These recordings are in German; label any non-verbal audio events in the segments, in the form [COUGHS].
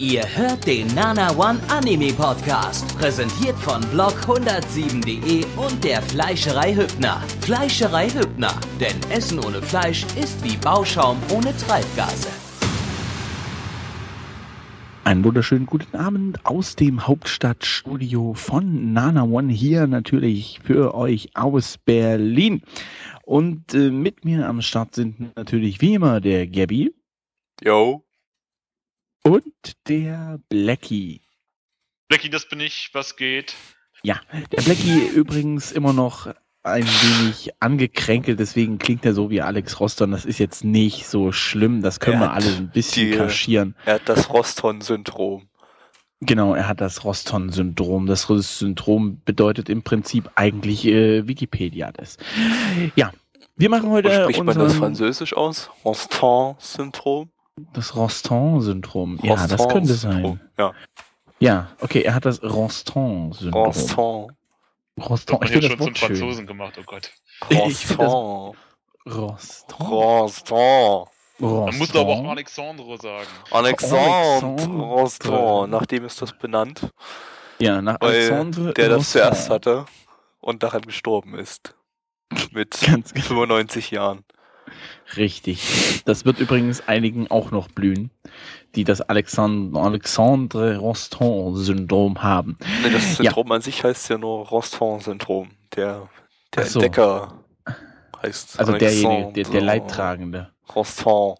Ihr hört den Nana One Anime Podcast, präsentiert von blog107.de und der Fleischerei Hübner. Fleischerei Hübner, denn Essen ohne Fleisch ist wie Bauschaum ohne Treibgase. Einen wunderschönen guten Abend aus dem Hauptstadtstudio von Nana One hier natürlich für euch aus Berlin. Und äh, mit mir am Start sind natürlich wie immer der Gabby. Yo. Und der Blackie. Blackie, das bin ich, was geht? Ja, der Blackie übrigens immer noch ein wenig angekränkelt, deswegen klingt er so wie Alex Roston. Das ist jetzt nicht so schlimm, das können Er wir alle ein bisschen die- kaschieren. Er hat das Roston-Syndrom. Genau, er hat das Roston-Syndrom. Das Syndrom bedeutet im Prinzip eigentlich äh, Wikipedia das. Ja, wir machen Wo heute spricht man das unseren, französisch aus? Roston-Syndrom? Das Roston-Syndrom. Ja, das könnte sein. Ja, Ja, okay, er hat das. Roston. Hat man Ich finde schon das zum Wort schön. Franzosen gemacht, oh Gott. Das- Roston. Roston. Roston. Man muss aber auch Alexandre sagen. Alexandre Alexandre. Roston. Nachdem ist das benannt, Ja, nach weil Alexandre der das zuerst hatte und daran gestorben ist. [LAUGHS] Mit Ganz genau. 95 Jahren. Richtig. Das wird übrigens einigen auch noch blühen, die das Alexandre, Alexandre Roston-Syndrom haben. Nee, das Syndrom an sich heißt ja nur Roston-Syndrom. Der, der so. Entdecker heißt Also derjenige, der, der Leidtragende. Roston.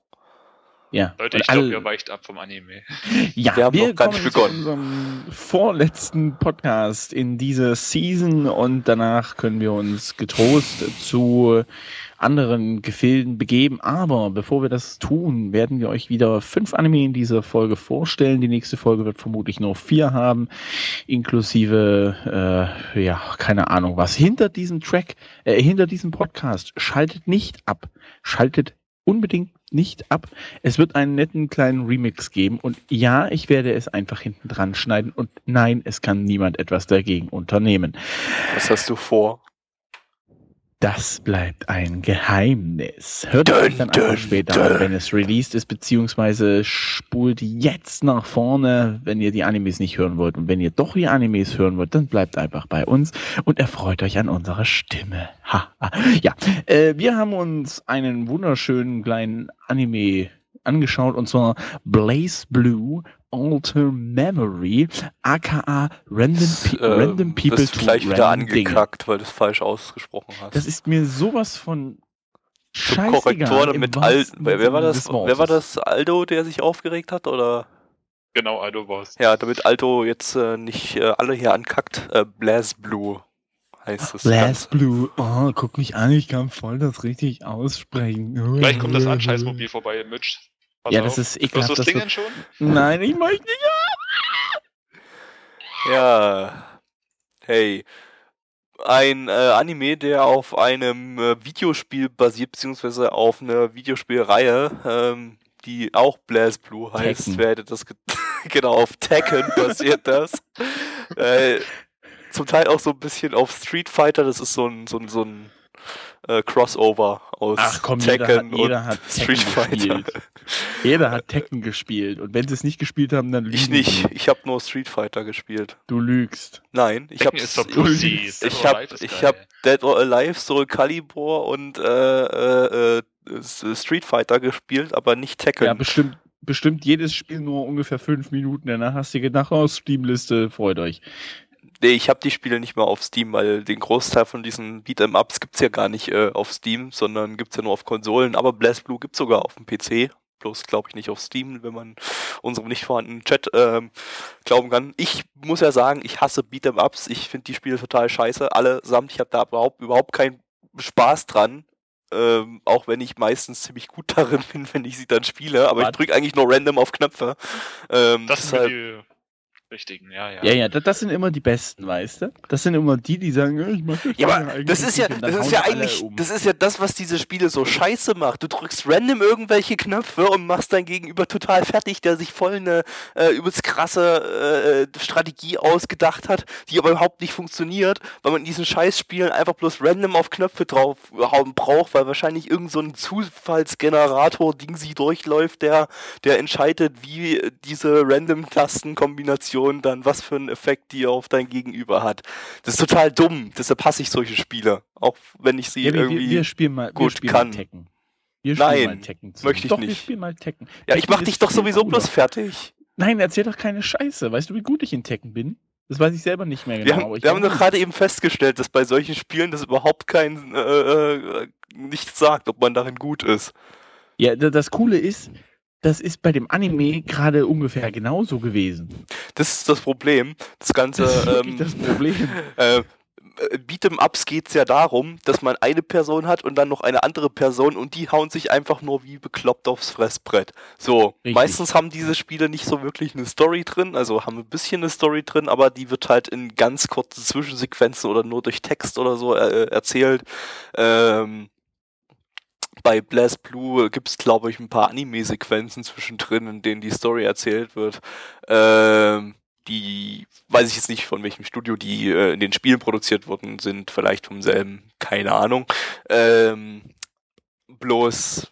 Ja. Leute, ich glaube, ihr weicht ab vom Anime. [LAUGHS] Ja, Wir haben wir noch gar kommen nicht zu begonnen. unserem vorletzten Podcast in dieser Season und danach können wir uns getrost zu anderen Gefilden begeben. Aber bevor wir das tun, werden wir euch wieder fünf Anime in dieser Folge vorstellen. Die nächste Folge wird vermutlich nur vier haben, inklusive, äh, ja, keine Ahnung was. Hinter diesem Track, äh, hinter diesem Podcast, schaltet nicht ab. Schaltet unbedingt nicht ab. Es wird einen netten kleinen Remix geben und ja, ich werde es einfach hinten dran schneiden und nein, es kann niemand etwas dagegen unternehmen. Was hast du vor? Das bleibt ein Geheimnis. Hört euch dann einfach später an, wenn es released ist, beziehungsweise spult jetzt nach vorne, wenn ihr die Animes nicht hören wollt. Und wenn ihr doch die Animes hören wollt, dann bleibt einfach bei uns und erfreut euch an unserer Stimme. Ha, ha. Ja, äh, wir haben uns einen wunderschönen kleinen Anime angeschaut und zwar Blaze Blue Alter Memory, aka Random, Pe Ähm, Random People bist to gleich wieder Random Dinge. angekackt, weil du es falsch ausgesprochen hast. Das ist mir sowas von Zum scheißegal. Korrektor im mit Al wahrsten wer, war das? Wer war das? Aldo, der sich aufgeregt hat? Oder Genau, Aldo war's. ja, damit Aldo jetzt äh, nicht äh, alle hier ankackt, äh, Blaze Blue heißt es. Blast Ganz- Blue. Oh, guck mich an, ich kann voll das richtig aussprechen. Gleich kommt das Anscheißmobil vorbei, Mitch. Pass Ja, auf. das ist Hörst du ekelhaft. das Ding schon? nein, ich möchte nicht. Ja. Hey. Ein äh, Anime, der auf einem äh, Videospiel basiert, beziehungsweise auf einer Videospielreihe, ähm, die auch Blaze Blue heißt. Tekken. Wer hätte das ge [LAUGHS] genau auf Tekken [LAUGHS] basiert das. äh, zum Teil auch so ein bisschen auf Street Fighter, das ist so ein, so ein, so ein äh, Crossover aus Ach komm, jeder hat, Tekken jeder und hat Street Tekken Fighter. gespielt. Jeder hat Tekken gespielt. Und wenn sie es nicht gespielt haben, dann lügen Ich nicht, ich habe nur Street Fighter gespielt. Du lügst. Nein, ich habe Tekken. Dead Ich or habe ich geil. hab Dead or Alive, Soul Calibur und äh, äh, äh, Street Fighter gespielt, aber nicht Tekken. Ja, bestimmt, bestimmt jedes Spiel nur ungefähr fünf Minuten. Danach hast du gedacht, oh, Steam-Liste, freut euch. Nee, ich habe die Spiele nicht mehr auf Steam, weil den Großteil von diesen Beat'em Ups gibt's ja gar nicht äh, auf Steam, sondern gibt's ja nur auf Konsolen. Aber BlazBlue gibt's sogar auf dem PC. Bloß glaube ich nicht auf Steam, wenn man unserem nicht vorhandenen Chat ähm, glauben kann. Ich muss ja sagen, ich hasse Beat'em Ups. Ich finde die Spiele total scheiße. Allesamt, ich habe da überhaupt, überhaupt keinen Spaß dran. Ähm, auch wenn ich meistens ziemlich gut [LAUGHS] darin bin, wenn ich sie dann spiele. Aber ich Warte. drücke eigentlich nur random auf Knöpfe. Ähm, Das ist deshalb- mir richtigen, ja, ja. Ja, ja, das, das sind immer die Besten, weißt du? Das sind immer die, die sagen, ich mach das Ja, aber das ist ja, das ist ja eigentlich, um. das ist ja das, was diese Spiele so scheiße macht. Du drückst random irgendwelche Knöpfe und machst dein Gegenüber total fertig, der sich voll eine äh, übelst krasse äh, Strategie ausgedacht hat, die aber überhaupt nicht funktioniert, weil man in diesen Scheißspielen einfach bloß random auf Knöpfe draufhauen braucht, weil wahrscheinlich irgend so ein Zufallsgenerator Ding sie durchläuft, der, der entscheidet, wie diese random Tastenkombination dann was für einen Effekt die auf dein Gegenüber hat. Das ist total dumm, deshalb hasse ich solche Spiele. Auch wenn ich sie ja, wir, irgendwie. wir, wir spielen mal, wir gut spielen kann. Tekken. Wir spielen Nein, mal Tekken zusammen. möchte ich doch, wir nicht. spielen mal Tekken. ja, ich Tekken mach dich doch sowieso bloß fertig. Nein, erzähl doch keine Scheiße. Weißt du, wie gut ich in Tekken bin? Das weiß ich selber nicht mehr genau. Wir haben, ich wir haben doch gerade eben festgestellt, dass bei solchen Spielen das überhaupt kein äh, äh, nichts sagt, ob man darin gut ist. Ja, da- das Coole ist, das ist bei dem Anime gerade ungefähr genauso gewesen. Das ist das Problem. Das Ganze. Das ist wirklich ähm, das Problem. [LAUGHS] äh, Beat'em-Ups geht es ja darum, dass man eine Person hat und dann noch eine andere Person und die hauen sich einfach nur wie bekloppt aufs Fressbrett. So, Richtig. meistens haben diese Spiele nicht so wirklich eine Story drin, also haben ein bisschen eine Story drin, aber die wird halt in ganz kurzen Zwischensequenzen oder nur durch Text oder so äh, erzählt. Ähm, bei Blast Blue gibt es, glaube ich, ein paar Anime-Sequenzen zwischendrin, in denen die Story erzählt wird. Ähm, die weiß ich jetzt nicht von welchem Studio die äh, in den Spielen produziert wurden, sind vielleicht vom selben, keine Ahnung. Ähm, bloß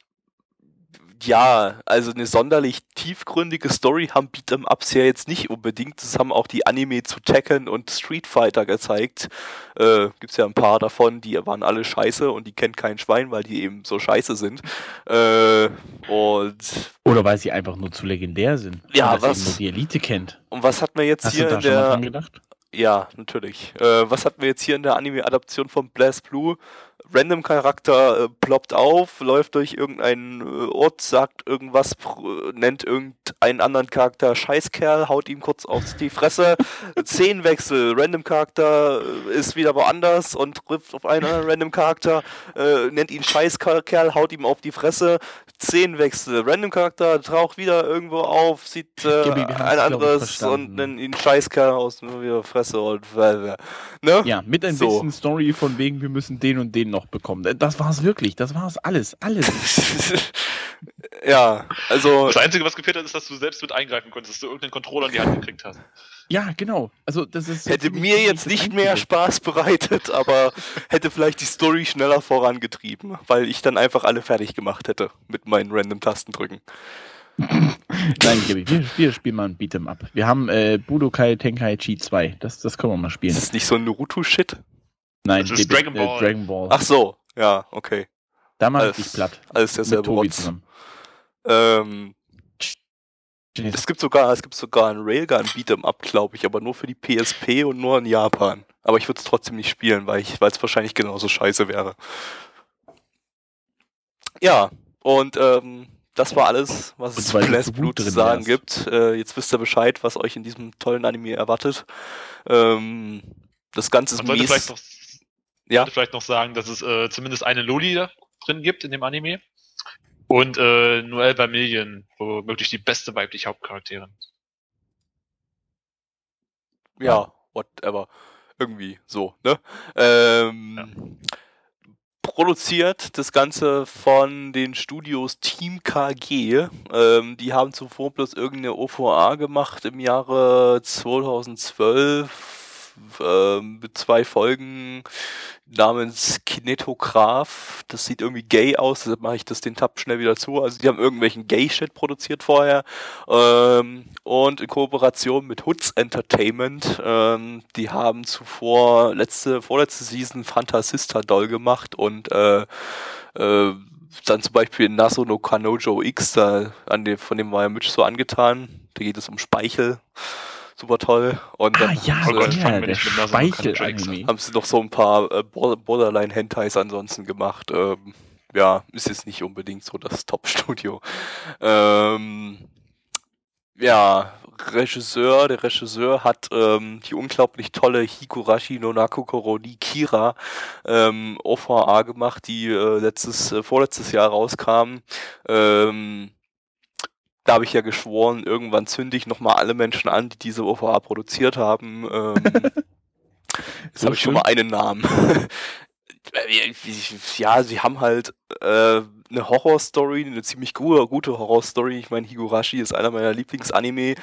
ja, also eine sonderlich tiefgründige Story haben Beat'em-Ups ja jetzt nicht unbedingt. Das haben auch die Anime zu Tekken und Street Fighter gezeigt. Äh, gibt's ja ein paar davon, die waren alle scheiße und die kennt kein Schwein, weil die eben so scheiße sind. Äh, und, Oder weil sie einfach nur zu legendär sind. Ja, Und was- eben nur die Elite kennt. und was hat man jetzt Hast hier du da in schon mal der dran gedacht? Ja, natürlich. Äh, was hatten wir jetzt hier in der Anime-Adaption von Blast Blue? Random-Charakter äh, ploppt auf, läuft durch irgendeinen äh, Ort, sagt irgendwas, nennt irgendeinen anderen Charakter Scheißkerl, haut ihm kurz auf die Fresse. [LAUGHS] Szenenwechsel, Random-Charakter äh, ist wieder woanders und trifft auf einen anderen Random-Charakter, äh, nennt ihn Scheißkerl, haut ihm auf die Fresse. Szenenwechsel, Random-Charakter taucht wieder irgendwo auf, sieht äh, ein anderes und nennt ihn Scheißkerl aus nur wieder Fresse und ne? Ja, mit ein So. bisschen Story von wegen, wir müssen den und den noch bekommen. Das war's wirklich. Das war's alles. Alles. [LAUGHS] ja, also Das Einzige, was gefehlt hat, ist, dass du selbst mit eingreifen konntest, dass du irgendeinen Controller in die Hand gekriegt hast. Ja, genau. Also das ist hätte mir jetzt nicht mehr. Spaß bereitet, aber hätte vielleicht die Story schneller vorangetrieben, weil ich dann einfach alle fertig gemacht hätte mit meinen random Tastendrücken. [LAUGHS] Nein, Gabi, wir, wir spielen mal ein Beat'em Up. Wir haben äh, Budokai Tenkaichi 2. Das, das können wir mal spielen. Ist das nicht so ein Naruto-Shit? Nein, Das ist Dragon äh, Ball. Dragon Ball. Ach so, ja, okay. da mach ich platt. Alles Mit derselbe Tobi Rotz. zusammen. Ähm, es gibt sogar, es gibt sogar ein Railgun Beat'em Up, glaube ich, aber nur für die PSP und nur in Japan. Aber ich würde es trotzdem nicht spielen, weil ich, weil es wahrscheinlich genauso scheiße wäre. Ja, und ähm, das war alles, was Und es zu Blast zu Blue zu sagen gibt. Äh, jetzt wisst ihr Bescheid, was euch in diesem tollen Anime erwartet. Ähm, das Ganze ist Man Ja. sollte vielleicht noch sagen, dass es äh, zumindest eine Loli da drin gibt in dem Anime. Und äh, Noelle Vermillion, womöglich die beste weibliche Hauptcharakterin. Ja, whatever. Irgendwie so, ne? Ähm, Produziert das Ganze von den Studios Team KG. Ähm, die haben zuvor bloß irgendeine OVA gemacht im Jahre 2012 ähm, mit zwei Folgen namens Kinetograph. Das sieht irgendwie gay aus, deshalb mache ich das den Tab schnell wieder zu. Also die haben irgendwelchen Gay-Shit produziert vorher. Ähm, und in Kooperation mit Hoods Entertainment. Ähm, die haben zuvor letzte, vorletzte Season Fantasista Doll gemacht und äh, äh, dann zum Beispiel Naso no Kanojo X, da, an dem, von dem war ja Mitch so angetan. Da geht es um Speichel. Super toll. Und Ah dann ja, der nicht mit Nasen an, kann Speichel-Anime. haben sie noch so ein paar äh, Bor- Borderline-Hentais ansonsten gemacht. Ähm, ja, ist jetzt nicht unbedingt so das Top-Studio. Ähm, ja, Regisseur, der Regisseur hat ähm, die unglaublich tolle Hikurashi no Nakokoro ni Kira ähm, OVA gemacht, die äh, letztes, äh, vorletztes Jahr rauskam. Ähm, da habe ich ja geschworen, irgendwann zünde ich nochmal alle Menschen an, die diese OVA produziert haben. Ähm, [LAUGHS] jetzt habe ich schon mal einen Namen. [LAUGHS] ja, sie haben halt äh, eine Horrorstory, eine ziemlich gute, gute Horrorstory. Ich meine, Higurashi ist einer meiner Lieblingsanime.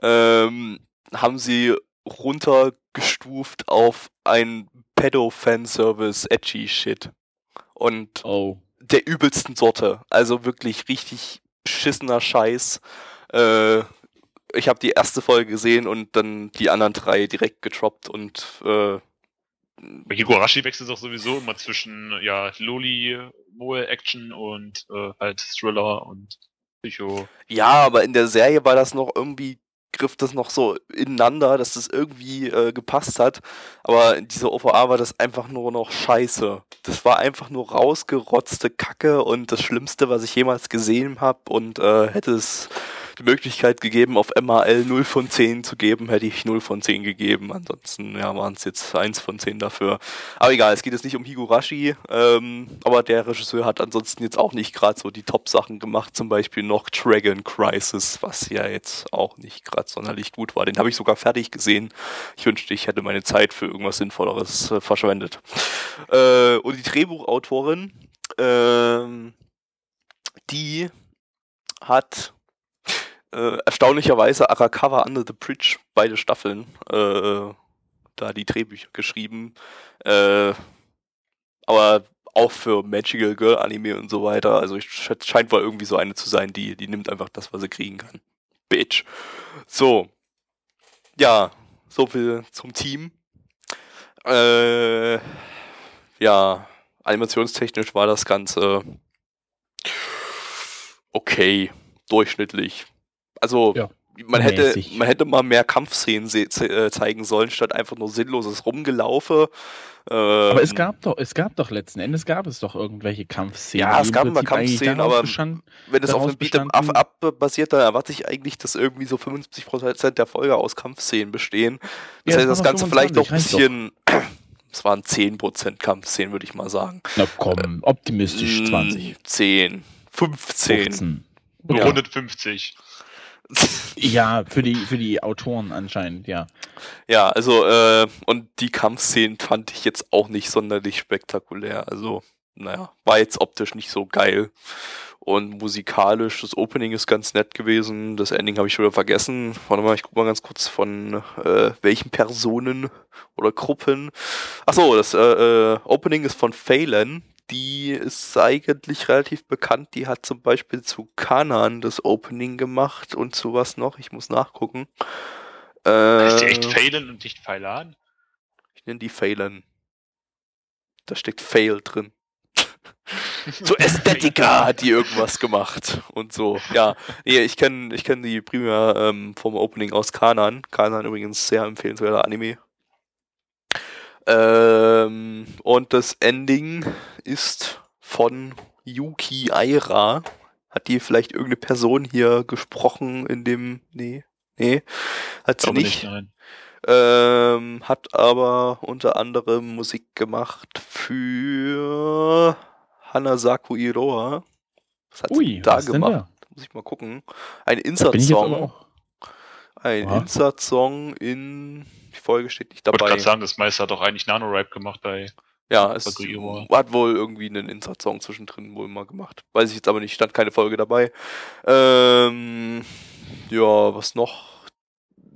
Ähm, haben sie runtergestuft auf ein Pedo-Fanservice, edgy Shit. Und Oh. der übelsten Sorte. Also wirklich richtig beschissener Scheiß. Äh, ich habe die erste Folge gesehen und dann die anderen drei direkt getroppt und äh, Bei Higurashi wechselt es auch sowieso immer zwischen ja, Loli, Moe Action und äh, halt Thriller und Psycho. ja, aber in der Serie war das noch irgendwie griff das noch so ineinander, dass das irgendwie äh, gepasst hat. Aber in dieser OVA war das einfach nur noch scheiße. Das war einfach nur rausgerotzte Kacke und das Schlimmste, was ich jemals gesehen habe. Und äh, hätte es die Möglichkeit gegeben, auf MAL 0 von 10 zu geben, hätte ich 0 von 10 gegeben. Ansonsten ja, waren es jetzt 1 von 10 dafür. Aber egal, es geht jetzt nicht um Higurashi, ähm, aber der Regisseur hat ansonsten jetzt auch nicht gerade so die Top-Sachen gemacht, zum Beispiel noch Dragon Crisis, was ja jetzt auch nicht gerade sonderlich gut war. Den habe ich sogar fertig gesehen. Ich wünschte, ich hätte meine Zeit für irgendwas Sinnvolleres äh, verschwendet. Äh, und die Drehbuchautorin, ähm, die hat äh, erstaunlicherweise Arakawa Under the Bridge, beide Staffeln, äh, da die Drehbücher geschrieben. Äh, aber auch für Magical Girl Anime und so weiter. Also ich, sch- scheint wohl irgendwie so eine zu sein, die, die nimmt einfach das, was sie kriegen kann. Bitch. So. Ja, so viel zum Team. Äh, ja, animationstechnisch war das Ganze okay, durchschnittlich. Also Ja, man hätte, mäßig. man hätte mal mehr Kampfszenen se ze äh, zeigen sollen, statt einfach nur sinnloses Rumgelaufe. Aber es Ähm, gab doch, es gab doch letzten Endes gab es doch irgendwelche Kampfszenen. Ja, es gab eigentlich Kampfszenen, aber bestand- wenn es auf einem Beat'em bestanden- Up basiert, dann erwarte ich eigentlich, dass irgendwie so 55% der Folge aus Kampfszenen bestehen. Das Ja, heißt, das Ganze vielleicht noch ein 25, bisschen. [CLEARS THROAT] Es waren 10% Kampfszenen, würde ich mal sagen. Na komm, optimistisch Mm, 20. 10, 15. 15. Ja. Rundet 50. Ja, für die, für die Autoren anscheinend, ja. Ja, also, äh, und die Kampfszenen fand ich jetzt auch nicht sonderlich spektakulär. Also, naja, war jetzt optisch nicht so geil. Und musikalisch, das Opening ist ganz nett gewesen. Das Ending habe ich schon wieder vergessen. Warte mal, ich guck mal ganz kurz von äh, welchen Personen oder Gruppen. Achso, das äh, äh, Opening ist von Phelan. Die ist eigentlich relativ bekannt. Die hat zum Beispiel zu Kanan das Opening gemacht und zu was noch. Ich muss nachgucken. Äh, Ist die echt Phelan und nicht Pfeilan? ich nenne die Phelan. Da steckt Fail drin. [LAUGHS] So Ästhetika [LAUGHS] hat die irgendwas gemacht und so. Ja, nee, ich kenne ich kenn die primär ähm, vom Opening aus Kanan. Kanan übrigens sehr empfehlenswerter Anime. Ähm, und das Ending ist von Yuki Aira. Hat die vielleicht irgendeine Person hier gesprochen in dem. Nee. Nee. Hat sie nicht. nein. Ähm, hat aber unter anderem Musik gemacht für Hanasaku Iroha. Was hat Ui, sie da gemacht? da? Muss ich mal gucken. Ein Insert-Song. Ein. Insert-Song in. Die Folge steht nicht Ich wollte dabei. gerade sagen, das Meister hat doch eigentlich Nano-Rap gemacht bei. Ja, es hat wohl irgendwie einen Insert-Song zwischendrin wohl mal gemacht. Weiß ich jetzt aber nicht, stand keine Folge dabei. Ähm, ja, was noch?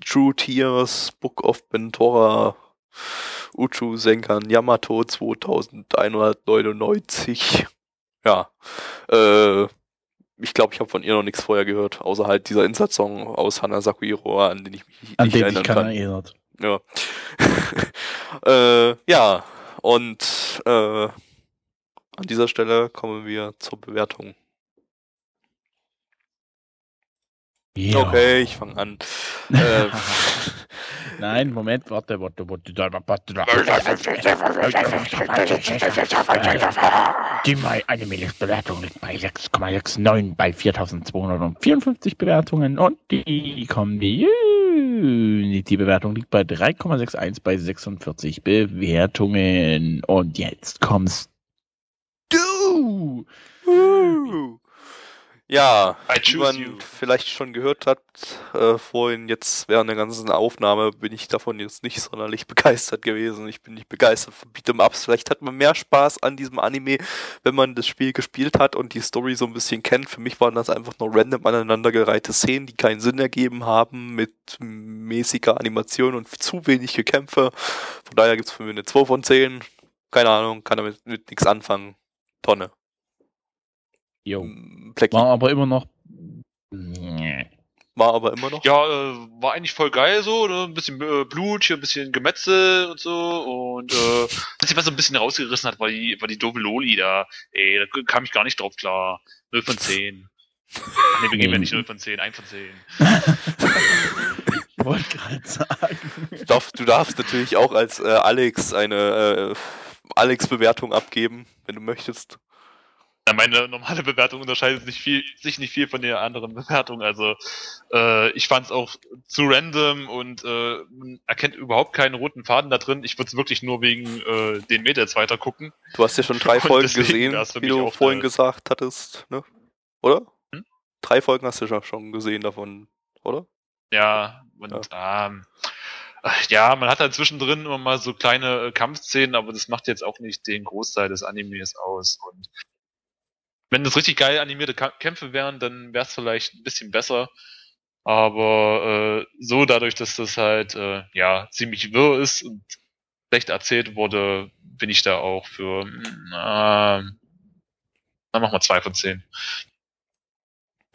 True Tears, Book of Bentora, Uchu Senkan, Yamato 2199. Ja, äh, ich glaube, ich habe von ihr noch nichts vorher gehört, außer halt dieser Insert-Song aus Hanasaku Iroha, an den ich mich nicht An den sich erinnern keiner kann. erinnert. Ja. [LAUGHS] äh, ja, und äh, an dieser Stelle kommen wir zur Bewertung. Ja. Okay, ich fange an. Ähm, [LAUGHS] Nein, Moment, warte, warte, warte. warte, da- Die My Anime Bewertung liegt bei 6,69 bei 4254 Bewertungen und die Community Bewertung liegt bei 3,61 bei 46 Bewertungen. Und jetzt kommst du. uh. Ja, wie man you. vielleicht schon gehört hat, äh, vorhin jetzt während der ganzen Aufnahme bin ich davon jetzt nicht sonderlich [LAUGHS] begeistert gewesen. Ich bin nicht begeistert von Beat'em Ups. Vielleicht hat man mehr Spaß an diesem Anime, wenn man das Spiel gespielt hat und die Story so ein bisschen kennt. Für mich waren das einfach nur random aneinandergereihte Szenen, die keinen Sinn ergeben haben, mit mäßiger Animation und zu wenig Gekämpfe. Von daher gibt's für mich eine 2 von 10. Keine Ahnung, kann damit mit nichts anfangen. Tonne. Jo. Mm, Blackie War aber immer noch. Nee. war aber immer noch. Ja, äh, war eigentlich voll geil so, ne? ein bisschen äh, Blut, hier ein bisschen Gemetzel und so und äh, das, was so ein bisschen rausgerissen hat, war die, war die doofe Loli da. Ey, da kam ich gar nicht drauf klar. 0 von 10. [LAUGHS] Ne, wir geben ja nicht 0 von 10, 1 von 10. Ich [LAUGHS] wollte gerade sagen. Du darfst, du darfst natürlich auch als äh, Alex eine äh, Alex-Bewertung abgeben, wenn du möchtest. Ja, meine normale [LAUGHS] Bewertung unterscheidet sich, viel, sich nicht viel von der anderen Bewertung. Also äh, ich fand es auch zu random und äh, man erkennt überhaupt keinen roten Faden da drin. Ich würde es wirklich nur wegen äh, den Mädels weiter gucken. Du hast ja schon drei [LAUGHS] Und Folgen gesehen, wie du vorhin gesagt hattest, ne? Oder? Hm? Drei Folgen hast du ja schon gesehen davon, oder? Ja, und ähm, äh, ja, man hat halt zwischendrin immer mal so kleine äh, Kampfszenen, aber das macht jetzt auch nicht den Großteil des Animes aus. Und wenn das richtig geil animierte Kämpfe wären, dann wäre es vielleicht ein bisschen besser. Aber äh, so dadurch, dass das halt äh, ja ziemlich wirr ist und schlecht erzählt wurde, bin ich da auch für äh, dann machen wir zwei von zehn.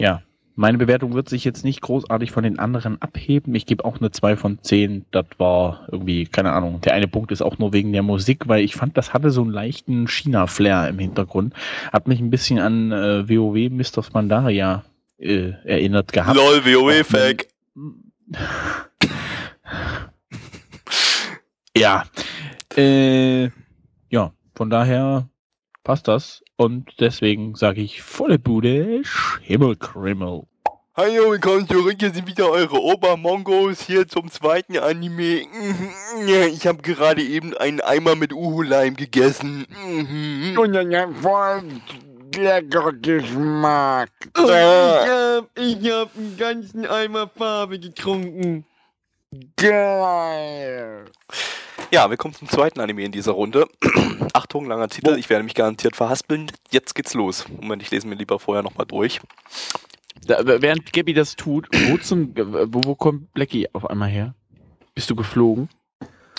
Ja, meine Bewertung wird sich jetzt nicht großartig von den anderen abheben. Ich gebe auch eine 2 von 10. Das war irgendwie, keine Ahnung. Der eine Punkt ist auch nur wegen der Musik, weil ich fand, das hatte so einen leichten China-Flair im Hintergrund. Hat mich ein bisschen an äh, WoW Mr. Spandaria äh, erinnert gehabt. LOL, WoW-Fag. [LAUGHS] Ja. Äh, ja, von daher passt das. Und deswegen sage ich volle Bude, Schimmelkrimmel. Hallo, willkommen zurück. Hier sind wieder eure Obermongos hier zum zweiten Anime. Ich habe gerade eben einen Eimer mit Uhu-Leim gegessen. Und dann hat voll lecker Geschmack. Ja. Ich hab, ich hab einen ganzen Eimer Farbe getrunken. Geil. Ja, willkommen zum zweiten Anime in dieser Runde. [CLEARS THROAT] Achtung, langer Titel. Ich werde mich garantiert verhaspeln. Jetzt geht's los. Moment, ich lese mir lieber vorher nochmal durch. Da, während Gabby das tut, wo, zum, wo, wo kommt Blackie auf einmal her? Bist du geflogen?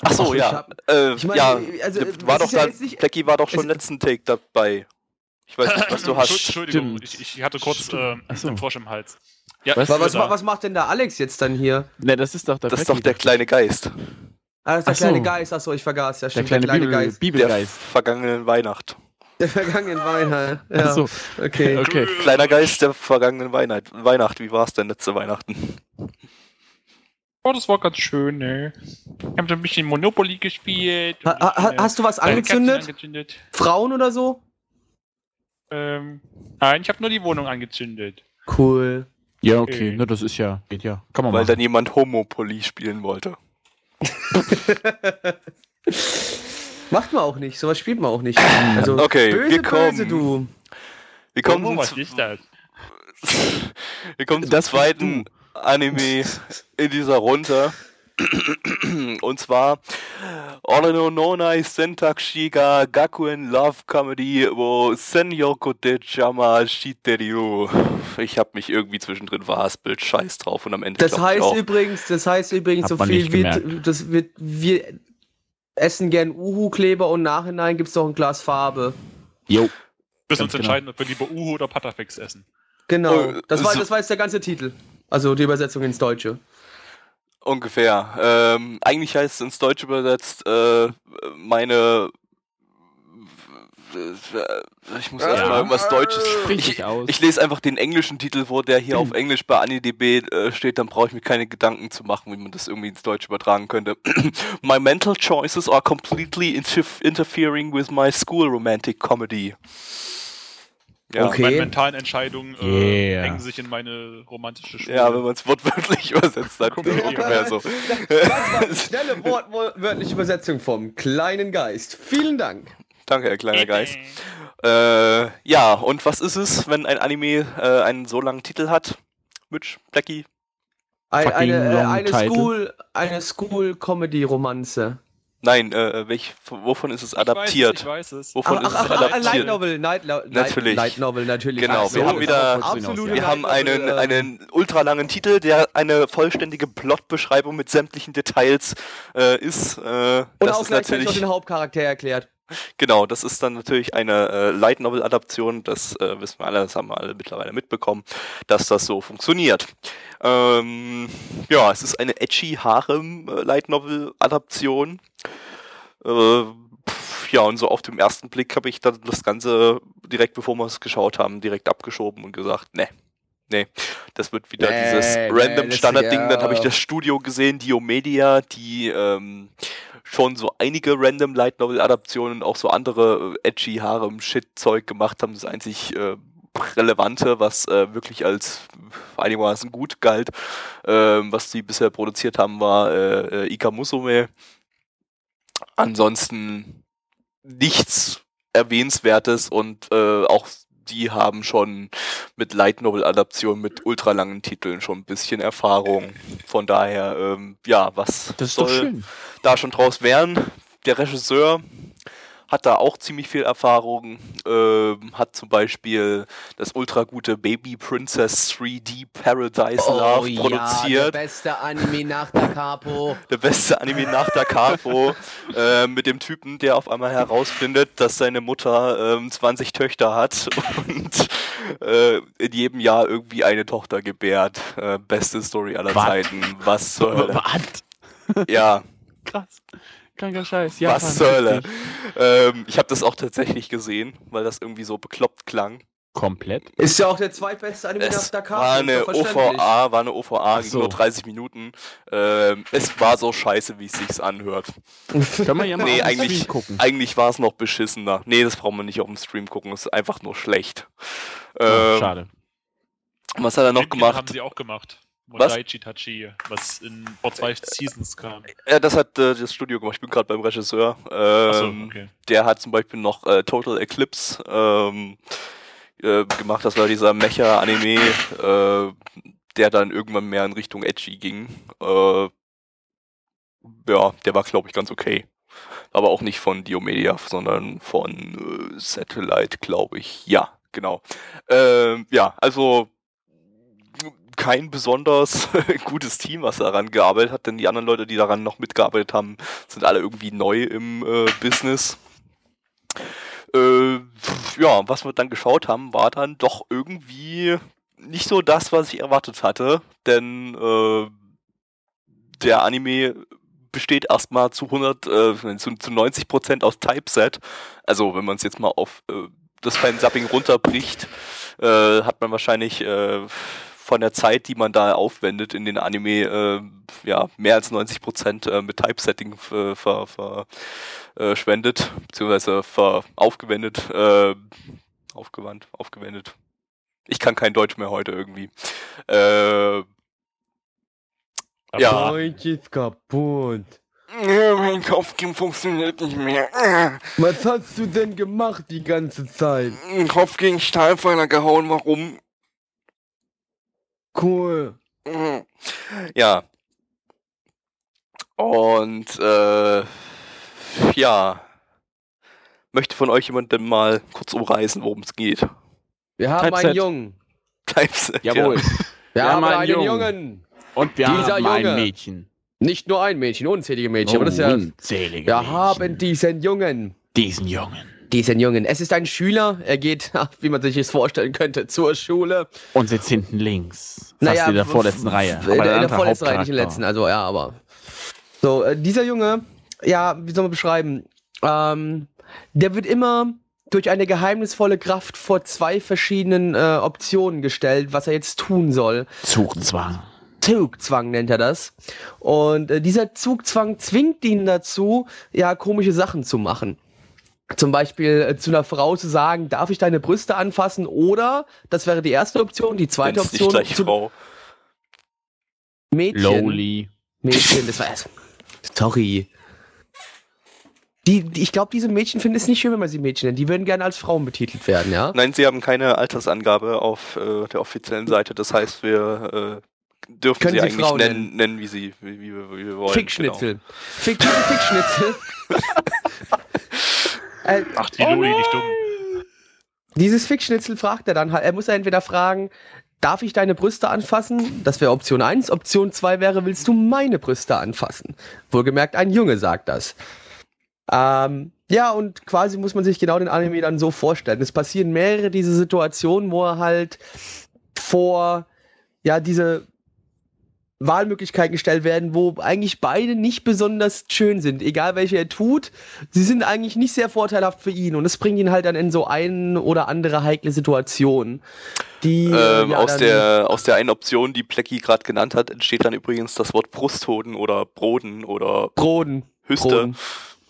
Ach so, ich ja. hab- äh, ich meine, ja, also, war doch ja da, jetzt nicht- Blackie war doch schon letzten Take dabei. Ich weiß nicht, was du hast. Entschuldigung, ich, ich hatte kurz äh, so. einen Frosch im Hals. Ja, Was? Was, was, macht denn der Alex jetzt dann hier? Ne, das ist doch der Das ist doch der kleine Geist Ah, das ist der Ach so. kleine Geist. Achso, ich vergaß. Ja, der stimmt. kleine, Bibel, Geist. der Bibelgeist. vergangenen Weihnacht. Der vergangenen Weihnacht. Ja. [LAUGHS] Ach so, Okay. [LAUGHS] okay. Kleiner Geist der vergangenen Weihnacht. Weihnacht, wie war es denn letzte Weihnachten? Oh, das war ganz schön, ne? Ich habe so ein bisschen Monopoly gespielt. Ha, ha, äh, hast du was kleine Katzen angezündet? angezündet. Frauen oder so? Ähm, nein, ich habe nur die Wohnung angezündet. Cool. Ja, okay, Äh. ne, das ist ja, geht ja. Kann man Weil machen. dann jemand Homopoly spielen wollte. [LAUGHS] Macht man auch nicht. Sowas spielt man auch nicht. [CLEARS THROAT] Also, Okay, böse, wir kommen- böse, du. Wir kommen, oh, was zum, ist das? [LAUGHS] wir kommen zum Das zweiten Anime in dieser Runde. [CLEARS THROAT] Und zwar Oreno Nonai Sentakshi ga Gakuen Love Comedy wo Senyo Kote Chama Shiteru. Ich habe mich irgendwie zwischendrin verhaspelt. Scheiß drauf. Und am Ende Das heißt auch. übrigens, das heißt übrigens so viel wie das wird wir essen gern Uhu-Kleber und nachhinein gibt's doch ein Glas Farbe. Jo. müssen Ganz uns genau. entscheiden, ob wir lieber Uhu oder Patafix essen. Genau. Oh, das, war, das war jetzt der ganze Titel. Also die Übersetzung ins Deutsche. Ungefähr. Ähm, eigentlich heißt es ins Deutsche übersetzt, äh, meine. Ich muss erstmal Ja. irgendwas Deutsches. Sprich Ich, ich lese einfach den englischen Titel vor, der hier auf Englisch bei AniDB äh, steht, dann brauche ich mir keine Gedanken zu machen, wie man das irgendwie ins Deutsche übertragen könnte. [CLEARS THROAT] my mental choices are completely interf interfering with my school romantic comedy. Ja, Okay. Meine mentalen Entscheidungen äh, Yeah. hängen sich in meine romantische Schule. ja wenn man es wortwörtlich [LAUGHS] übersetzt, dann ungefähr so. Das war schnelle wortwörtliche Übersetzung vom kleinen Geist. Vielen Dank. Danke, Herr kleiner [LAUGHS] Geist. Äh, ja, und was ist es, wenn ein Anime äh, einen so langen Titel hat? Mitch, Blackie? Ein, eine äh, long eine title. School, eine School-Comedy-Romanze. Nein, äh, welch, wovon ist es Ich weiß es, adaptiert? Ich weiß es. Wovon Ach, ist ach, es ach, ach, adaptiert? Light Novel, Night, Light, Natürlich. Light Novel, natürlich. Genau, Ach wir haben wieder- absolute Wir Light haben einen, Novel, äh, einen ultralangen Titel, der eine vollständige Plotbeschreibung mit sämtlichen Details äh, ist. Äh, Und das auch ist natürlich, den Hauptcharakter erklärt. Genau, das ist dann natürlich eine äh, Light Novel Adaption. Das äh, wissen wir alle, das haben wir alle mittlerweile mitbekommen, dass das so funktioniert. Ähm, ja, es ist eine edgy Harem äh, Light Novel Adaption. Äh, ja, und so auf dem ersten Blick habe ich dann das Ganze direkt bevor wir es geschaut haben, direkt abgeschoben und gesagt, ne, nee, das wird wieder Nee, dieses nee, random Standard-Ding. Dann habe ich das Studio gesehen, Diomedia, die ähm, schon so einige random Light Novel Adaptionen, auch so andere äh, edgy Harem Shit Zeug gemacht haben. Das einzig äh, Relevante, was äh, wirklich als einigermaßen gut galt, ähm, was sie bisher produziert haben, war äh, äh, Ika Musume. Ansonsten nichts Erwähnenswertes und äh, auch die haben schon mit Light Novel Adaptionen mit ultralangen Titeln schon ein bisschen Erfahrung. Von daher, ähm, ja, was Das ist doch soll schön. da schon draus werden? Der Regisseur hat da auch ziemlich viel Erfahrung, ähm, hat zum Beispiel das ultra gute Baby Princess 3D Paradise Love Oh ja, der produziert. beste Anime nach der Capo. Der beste Anime nach der Capo [LAUGHS] äh, mit dem Typen, der auf einmal herausfindet, dass seine Mutter ähm, 20 Töchter hat und äh, in jedem Jahr irgendwie eine Tochter gebärt. Äh, beste Story aller Was? Zeiten. Was zur [LAUGHS] Hölle? Ja, Krass. Kranker Scheiß. was zur Hölle? Ähm, ich habe das auch tatsächlich gesehen, weil das irgendwie so bekloppt klang. Komplett. Ist ja auch der zweitbeste Anime nach Es der Capo. war eine. OVA, war eine OVA, so. nur 30 Minuten. Ähm, es war so scheiße, wie es sich anhört. Können wir ja mal Nee, auf den eigentlich- Stream gucken. Eigentlich war es noch beschissener. Nee, das brauchen wir nicht auf dem Stream gucken, es ist einfach nur schlecht. Oh, Ähm, schade. was hat er noch haben gemacht? sie auch gemacht. Was? Modaichi Tachi, was in vor zwei Seasons kam. Ja, das hat äh, das Studio gemacht. Ich bin gerade beim Regisseur. Ähm, okay. Der hat zum Beispiel noch äh, Total Eclipse ähm, äh, gemacht. Das war dieser Mecha-Anime, äh, der dann irgendwann mehr in Richtung Edgy ging. Äh, ja, der war, glaube ich, ganz okay. Aber auch nicht von Diomedia, sondern von äh, Satellite, glaube ich. Ja, genau. Ähm, ja, also kein besonders [LAUGHS] gutes Team, was daran gearbeitet hat, denn die anderen Leute, die daran noch mitgearbeitet haben, sind alle irgendwie neu im äh, Business. Äh, ja, was wir dann geschaut haben, war dann doch irgendwie nicht so das, was ich erwartet hatte, denn äh, der Anime besteht erstmal zu 100, äh, zu, zu 90 Prozent aus Typeset. Also wenn man es jetzt mal auf äh, das Fansapping runterbricht, äh, hat man wahrscheinlich äh, von der Zeit, die man da aufwendet in den Anime, äh, ja, mehr als 90 Prozent äh, mit Typesetting ver, ver, ver, äh, beziehungsweise ver, aufgewendet, äh, aufgewandt, aufgewendet. Ich kann kein Deutsch mehr heute irgendwie. Äh, ja. Deutsch ist kaputt. mein Kopf funktioniert nicht mehr. Was hast du denn gemacht die ganze Zeit? Kopf gegen Stahlpfeiler gehauen, warum? Cool. Ja. Und äh, ja. Möchte von euch jemand denn mal kurz umreißen, worum es geht? Wir haben Typeset. einen Jungen. Typeset, Jawohl. [LAUGHS] Wir Wir haben haben einen einen Jungen. Jungen. Und wir Dieser haben ein Junge. Mädchen. Nicht nur ein Mädchen, unzählige Mädchen. aber das ist ja, Unzählige wir Mädchen. haben diesen Jungen. diesen Jungen. Diesen Jungen. Es ist ein Schüler. Er geht, [LAUGHS] wie man sich es vorstellen könnte, zur Schule. Und sitzt hinten links. Fast in der vorletzten Reihe. In, in der vorletzten Reihe, nicht in der letzten. Also, ja, aber. So, äh, dieser Junge, ja, wie soll man beschreiben? Ähm, der wird immer durch eine geheimnisvolle Kraft vor zwei verschiedenen äh, Optionen gestellt, was er jetzt tun soll. Zugzwang. Zugzwang nennt er das. Und äh, dieser Zugzwang zwingt ihn dazu, ja, komische Sachen zu machen. Zum Beispiel äh, zu einer Frau zu sagen, darf ich deine Brüste anfassen? Oder, das wäre die erste Option, die zweite nicht Option, gleich zu Frau. Mädchen. Lowly. Mädchen, das war erst. Sorry. Die, die, ich glaube, diese Mädchen finden es nicht schön, wenn man sie Mädchen nennt. Die würden gerne als Frauen betitelt werden, ja? Nein, sie haben keine Altersangabe auf äh, der offiziellen Seite. Das heißt, wir äh, dürfen Können sie sie eigentlich Frauen nennen, nennen, wie sie wie, wie, wir- wie wir wollen. Fickschnitzel. Fick, Fickschnitzel. [LAUGHS] äh, Ach, die Luli, nicht dumm. Dieses Fickschnitzel fragt er dann halt. Er muss ja entweder fragen, darf ich deine Brüste anfassen? Das wäre Option 1. Option 2 wäre, willst du meine Brüste anfassen? Wohlgemerkt, ein Junge sagt das. Ähm, ja, und quasi muss man sich genau den Anime dann so vorstellen. Es passieren mehrere diese Situationen, wo er halt vor, ja, diese Wahlmöglichkeiten gestellt werden, wo eigentlich beide nicht besonders schön sind. Egal welche er tut, sie sind eigentlich nicht sehr vorteilhaft für ihn und es bringt ihn halt dann in so eine oder andere heikle Situation. Die Ähm, ja, aus, der, aus der einen Option, die Plecky gerade genannt hat, entsteht dann übrigens das Wort Brusthoden oder Broden oder Broden. Hüste. Broden.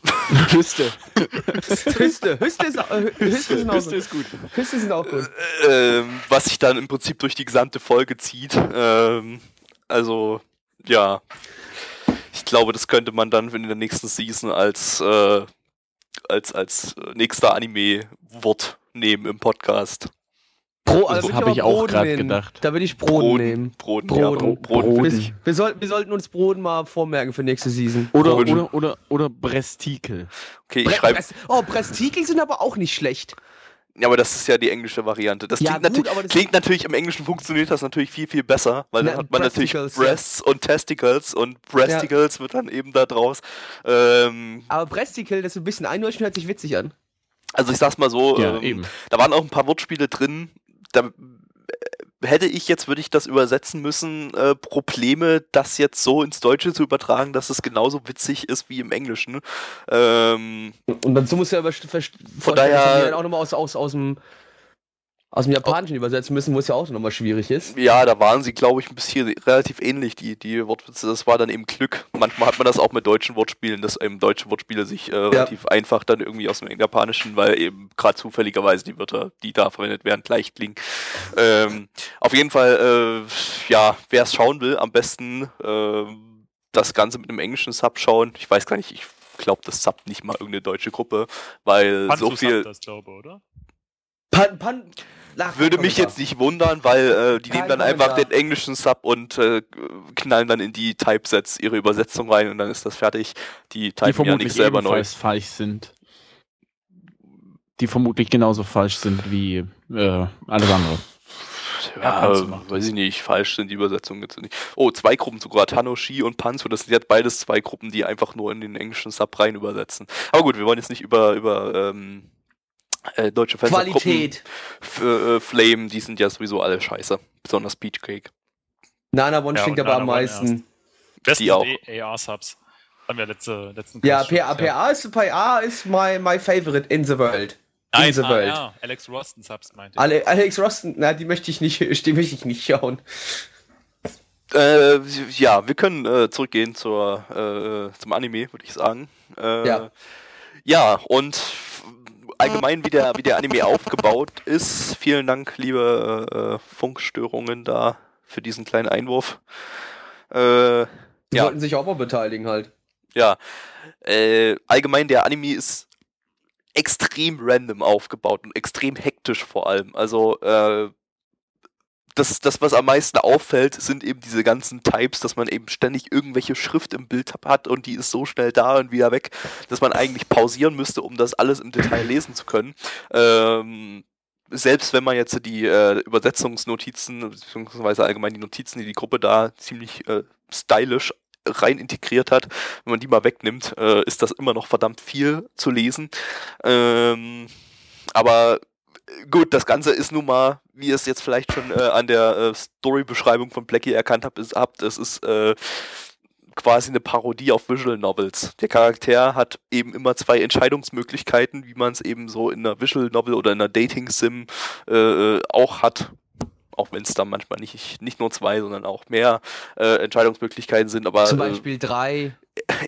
[LAUGHS] Hüste. Hüste. Hüste ist, Hü- Hüste sind auch Hüste gut. ist gut. Hüste sind auch gut. ähm, was sich dann im Prinzip durch die gesamte Folge zieht. Ähm, also, ja. Ich glaube, das könnte man dann in der nächsten Season als, äh, als, als nächster Anime-Wort nehmen im Podcast. Bro, Das würd hab aber ich auch Broden nehmen. gedacht. Da würde ich Broden, nehmen. Broden, Broden. ja, Bro Broden. Broden. Wir, wir, soll, wir sollten uns Broden mal vormerken für nächste Season. Oder, Broden. oder, oder, oder Brestikel. Okay, ich Bre schreibe. Brest oh, Prestikel sind aber auch nicht schlecht. Ja, aber das ist ja die englische Variante. Das Ja, klingt, gut, aber das- klingt natürlich im Englischen funktioniert das natürlich viel, viel besser, weil Na, dann hat man natürlich Breasticles, ja. Breasts und Testicles und Breasticles wird dann eben da draus. Ähm, Aber Prestikel, das so ein bisschen eindeutschen, hört sich witzig an. also ich sag's mal so, Ja, ähm, eben. da waren auch ein paar Wortspiele drin, da hätte ich jetzt, würde ich das übersetzen müssen, äh, Probleme, das jetzt so ins Deutsche zu übertragen, dass es genauso witzig ist wie im Englischen. Ähm, Und so muss er aber vorstellen, daher- dann auch nochmal aus, aus, aus dem aus dem Japanischen übersetzen müssen, wo es ja auch nochmal schwierig ist. Ja, da waren sie, glaube ich, ein bisschen relativ ähnlich, die, die Wortwitze. Das war dann eben Glück. Manchmal hat man das auch mit deutschen Wortspielen, dass eben deutsche Wortspiele sich äh, relativ einfach dann irgendwie aus dem Japanischen, weil eben gerade zufälligerweise die Wörter, die da verwendet werden, gleich klingen. Ähm, auf jeden Fall, äh, ja, wer es schauen will, am besten äh, das Ganze mit einem englischen Sub schauen. Ich weiß gar nicht, ich glaube, das subbt nicht mal irgendeine deutsche Gruppe, weil so Panzus viel das, glaube oder? Pan, Pan, Ach, würde mich jetzt nicht wundern, weil äh, die Kein nehmen dann einfach Kommentar. den englischen Sub und äh, knallen dann in die Typesets ihre Übersetzung rein und dann ist das fertig. Die Die typen ja vermutlich nicht selber neu. ebenfalls falsch sind. Die vermutlich genauso falsch sind wie äh, alles andere. Ja, machen. weiß ich nicht, falsch sind die Übersetzungen jetzt nicht. Oh, zwei Gruppen sogar, Tanoshi und Panzo, das sind jetzt beides zwei Gruppen, die einfach nur in den englischen Sub rein übersetzen. Aber gut, wir wollen jetzt nicht über, über ähm, äh, deutsche Qualität. f- äh, Flame, die sind ja sowieso alle scheiße. Besonders Peach Cake. Nana One Ja, stinkt aber am Nana One meisten. Besten Die auch. AR-Subs. Haben wir letzte, letzten Ja, PA. PA ist, PA ist my, my favorite in the world. Nein, in the world. AR. Alex Rosten Subs meinte ich. Ale Alex Rosten, na, die möchte ich nicht, [LAUGHS] die möchte ich nicht schauen. Äh, ja, wir können äh, zurückgehen zur, äh, zum Anime, würde ich sagen. Äh, Ja. Ja, und allgemein, wie der, wie der Anime aufgebaut ist. Vielen Dank, liebe äh, Funkstörungen da, für diesen kleinen Einwurf. Äh, Die Ja. sollten sich auch mal beteiligen halt. ja, äh, allgemein der Anime ist extrem random aufgebaut und extrem hektisch vor allem. Also äh, das, das, was am meisten auffällt, sind eben diese ganzen Types, dass man eben ständig irgendwelche Schrift im Bild hat und die ist so schnell da und wieder weg, dass man eigentlich pausieren müsste, um das alles im Detail lesen zu können. Ähm, selbst wenn man jetzt die äh, Übersetzungsnotizen, beziehungsweise allgemein die Notizen, die die Gruppe da ziemlich äh, stylisch rein integriert hat, wenn man die mal wegnimmt, äh, ist das immer noch verdammt viel zu lesen. Ähm, aber gut, das Ganze ist nun mal, wie ihr es jetzt vielleicht schon äh, an der äh, Story-Beschreibung von Blackie erkannt habt, ist, habt es ist äh, quasi eine Parodie auf Visual Novels. Der Charakter hat eben immer zwei Entscheidungsmöglichkeiten, wie man es eben so in einer Visual Novel oder in einer Dating-Sim äh, äh, auch hat. Auch wenn es dann manchmal nicht, nicht nur zwei, sondern auch mehr äh, Entscheidungsmöglichkeiten sind. Aber Zum Beispiel drei.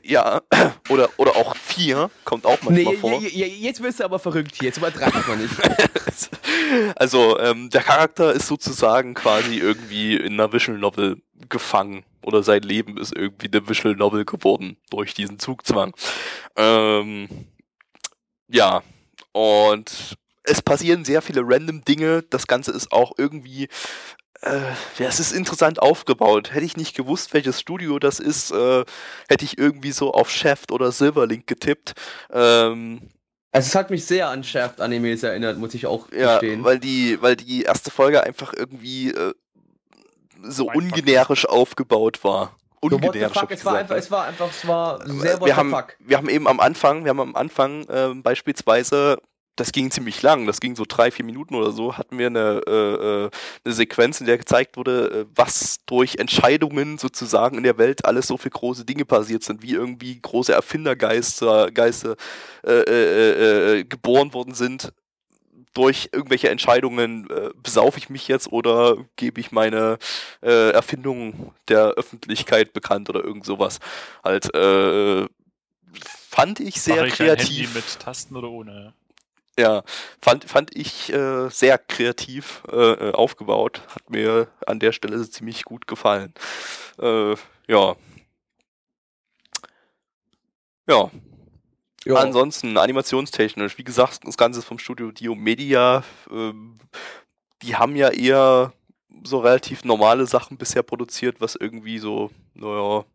Ja, oder, oder auch vier, kommt auch Nee, manchmal vor. je- je- jetzt wirst du aber verrückt hier. Jetzt übertreib mal nicht. [LAUGHS] Also, ähm, der Charakter ist sozusagen quasi irgendwie in einer Visual Novel gefangen. Oder sein Leben ist irgendwie eine Visual Novel geworden durch diesen Zugzwang. Ähm, ja, und es passieren sehr viele random Dinge. Das Ganze ist auch irgendwie äh, ja, es ist interessant aufgebaut. Hätte ich nicht gewusst, welches Studio das ist, äh, hätte ich irgendwie so auf Shaft oder Silverlink getippt. Ähm, Also es hat mich sehr an Shaft-Animes erinnert, muss ich auch ja, gestehen. weil die, weil die erste Folge einfach irgendwie äh, so Mein Fuck. ungenerisch aufgebaut war. So, Ungenerisch. fuck, ich es war einfach, es war einfach, es war sehr what wir haben, fuck. wir haben eben am Anfang, wir haben am Anfang ähm, beispielsweise, das ging ziemlich lang, das ging so drei, vier Minuten oder so, hatten wir eine, äh, äh, eine Sequenz, in der gezeigt wurde, äh, was durch Entscheidungen sozusagen in der Welt alles so für große Dinge passiert sind, wie irgendwie große Erfindergeister Geister, äh, äh, äh, geboren worden sind. Durch irgendwelche Entscheidungen äh, besaufe ich mich jetzt oder gebe ich meine Erfindung der Öffentlichkeit bekannt oder irgend sowas. Halt, äh, fand ich sehr Mache ich ein kreativ. Handy mit Tasten oder ohne? Ja, fand, fand ich äh, sehr kreativ äh, äh, aufgebaut. Hat mir an der Stelle ziemlich gut gefallen. Äh, ja. Ja, Ja. ansonsten animationstechnisch, wie gesagt, das Ganze ist vom Studio Dio Media. Ähm, die haben ja eher so relativ normale Sachen bisher produziert, was irgendwie so, naja,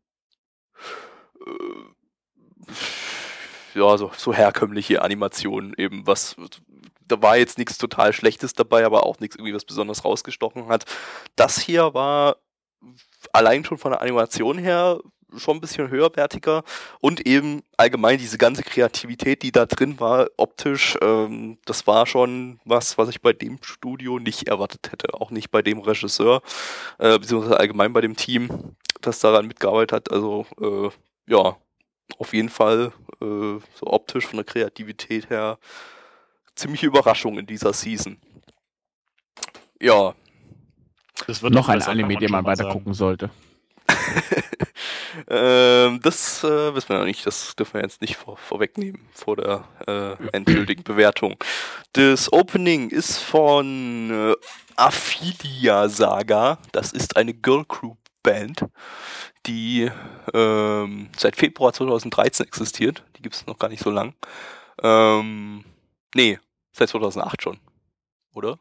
äh, ja, so, so herkömmliche Animationen eben, was da war jetzt nichts total Schlechtes dabei, aber auch nichts irgendwie, was besonders rausgestochen hat. Das hier war allein schon von der Animation her schon ein bisschen höherwertiger und eben allgemein diese ganze Kreativität, die da drin war, optisch, ähm, das war schon was, was ich bei dem Studio nicht erwartet hätte, auch nicht bei dem Regisseur, äh, beziehungsweise allgemein bei dem Team, das daran mitgearbeitet hat. Also äh, ja, auf jeden Fall äh, so optisch von der Kreativität her ziemliche Überraschung in dieser Season. Ja, Das wird Noch ein Anime, den man weiter sagen. gucken sollte. [LAUGHS] ähm, das äh, wissen wir noch nicht. Das dürfen wir jetzt nicht vor, vorwegnehmen vor der äh, endgültigen [CLEARS THROAT] Bewertung. Das Opening ist von äh, Aphilia Saga. Das ist eine Girl Group Band, die ähm, seit Februar 2013 existiert. Die gibt es noch gar nicht so lang. Ähm, nee, seit 2008 schon. Oder?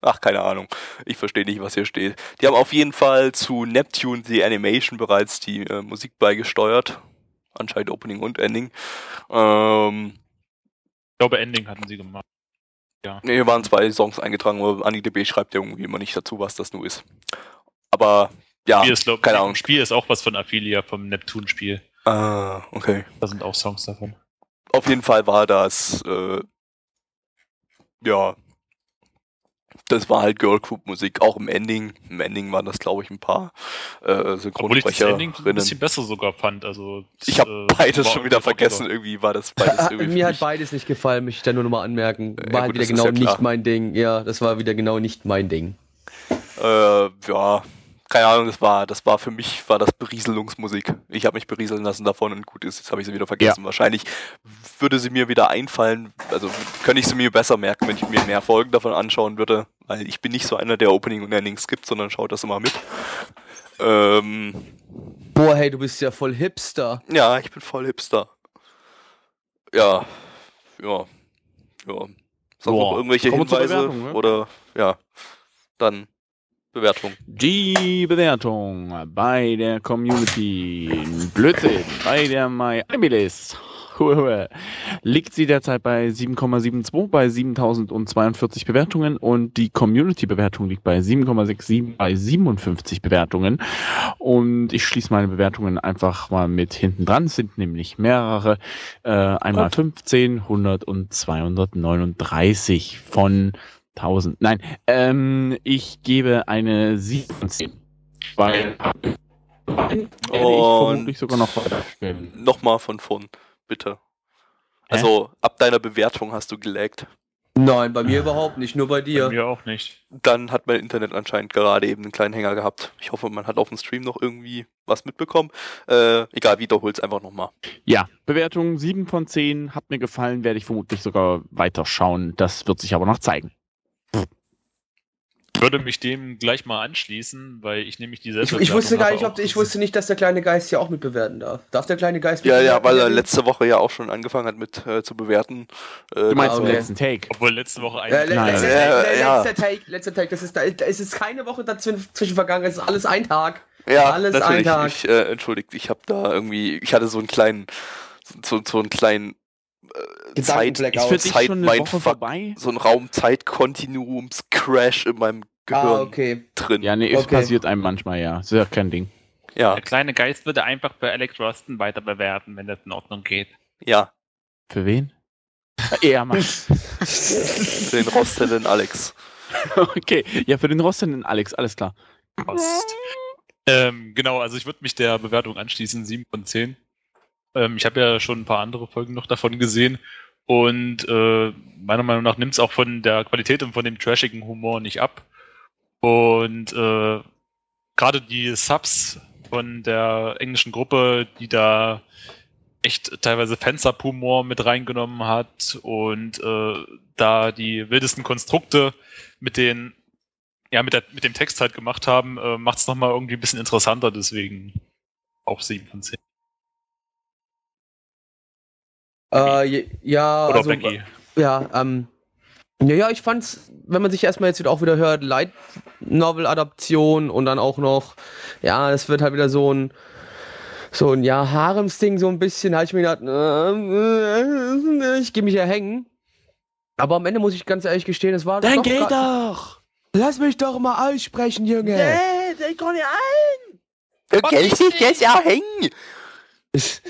Ach, keine Ahnung. Ich verstehe nicht, was hier steht. Die haben auf jeden Fall zu Neptune the Animation bereits die äh, Musik beigesteuert. Anscheinend Opening und Ending. Ähm, Ich glaube, Ending hatten sie gemacht. nee, hier waren zwei Songs eingetragen, aber AniDB schreibt ja irgendwie immer nicht dazu, was das nur ist. Aber ja, Spiel ist, glaub, keine im Ahnung. Spiel ist auch was von Aphilia, vom Neptun-Spiel. Ah, okay. Da sind auch Songs davon. Auf jeden Fall war das, äh, ja, das war halt Girl Group Musik, auch im Ending. Im Ending waren das, glaube ich, ein paar äh, Obwohl ich das Ending ein bisschen besser sogar fand. Also, das, Ich habe äh, beides war schon wieder vergessen. sogar- Irgendwie war das beides [LAUGHS] irgendwie. für Mir hat beides nicht gefallen, möchte ich da nur nochmal anmerken. Ja, War halt gut, wieder genau ja nicht mein Ding. Ja, das war wieder genau nicht mein Ding. Äh, ja, keine Ahnung, das war, das war für mich, war das Berieselungsmusik. Ich habe mich berieseln lassen davon und gut ist, jetzt habe ich sie wieder vergessen. Wahrscheinlich würde sie mir wieder einfallen, also könnte ich sie mir besser merken, wenn ich mir mehr Folgen davon anschauen würde, weil ich bin nicht so einer, der Opening und Ending skippt, sondern schaut das immer mit. Ähm, Boah, hey, du bist ja voll Hipster. ja, ich bin voll Hipster. Ja, ja, ja. Sonst noch irgendwelche Kommen Hinweise ne? oder ja, dann Bewertung. Die Bewertung bei der Community Blödsinn bei der MyAnimeList liegt sie derzeit bei 7,72 bei 7042 Bewertungen und die Community-Bewertung liegt bei 7,67 bei 57 Bewertungen. Und ich schließe meine Bewertungen einfach mal mit hinten dran. Es sind nämlich mehrere. Äh, einmal Und? 15, 100 und 239 von 1000. Nein, ähm, ich gebe eine 7 von 10. Weil ich vermutlich sogar noch. Nochmal von vorn, bitte. Also, ab deiner Bewertung hast du gelaggt. Nein, bei mir überhaupt nicht, nur bei Bei dir. mir auch nicht. Dann hat mein Internet anscheinend gerade eben einen kleinen Hänger gehabt. Ich hoffe, man hat auf dem Stream noch irgendwie was mitbekommen. Äh, egal, wiederhol's einfach nochmal. Ja, Bewertung 7 von 10. Hat mir gefallen, werde ich vermutlich sogar weiterschauen. Das wird sich aber noch zeigen. Würde mich dem gleich mal anschließen, weil ich nämlich die Ich, ich wusste gar nicht, ob, ich wusste nicht, dass der kleine Geist hier auch mit bewerten darf. Darf der kleine Geist Ja, ja, weil er letzte Woche ja auch schon angefangen hat mit äh, zu bewerten. Äh, Du meinst im okay. letzten Take. Obwohl letzte Woche Ja, ein. le Nein. letzter, Ja, le- ja. letzter Take, letzter Take, das ist, da, da ist es keine Woche dazwischen zwischen vergangen, es ist alles ein Tag. Ja, Alles ein natürlich. Tag. Ich, äh, entschuldigt, ich habe da irgendwie, ich hatte so einen kleinen, so, so einen kleinen äh, Zeit, Zeit schon eine Woche Mindfuck. vorbei? so ein Raum-Zeit-Kontinuums-Crash in meinem Gehirn Ah, okay. drin. Ja, nee, es Okay. passiert einem manchmal, ja. Ist ja kein Ding. ja, Der kleine Geist würde einfach bei Alec Roston weiter bewerten, wenn das in Ordnung geht. ja, Für wen? [LAUGHS] Ja, Mann. für den rostenden Alex. [LAUGHS] okay, ja, für den rostenden Alex, alles klar. Post. Ähm, genau, also ich würde mich der Bewertung anschließen, 7 von 10. Ähm, ich habe ja schon ein paar andere Folgen noch davon gesehen und äh, meiner Meinung nach nimmt es auch von der Qualität und von dem trashigen Humor nicht ab. Und äh, gerade die Subs von der englischen Gruppe, die da echt teilweise Fansub-Humor mit reingenommen hat und äh, da die wildesten Konstrukte mit den ja, mit, der, mit dem Text halt gemacht haben, äh, macht es nochmal irgendwie ein bisschen interessanter, deswegen auch 7 von 10. Äh, ja, Oder also, Becky. ja, ähm, ja, ja, ich fand's, wenn man sich erstmal jetzt wieder auch wieder hört, Light Novel Adaption und dann auch noch, ja, es wird halt wieder so ein, so ein, ja, Haremsding so ein bisschen, habe ich mir gedacht, äh, ich gehe mich ja hängen. Aber am Ende muss ich ganz ehrlich gestehen, es war doch gar- doch! Lass mich doch mal aussprechen, Junge. der kann ja Ja, Geld, ich Geld ja hängen. [LAUGHS]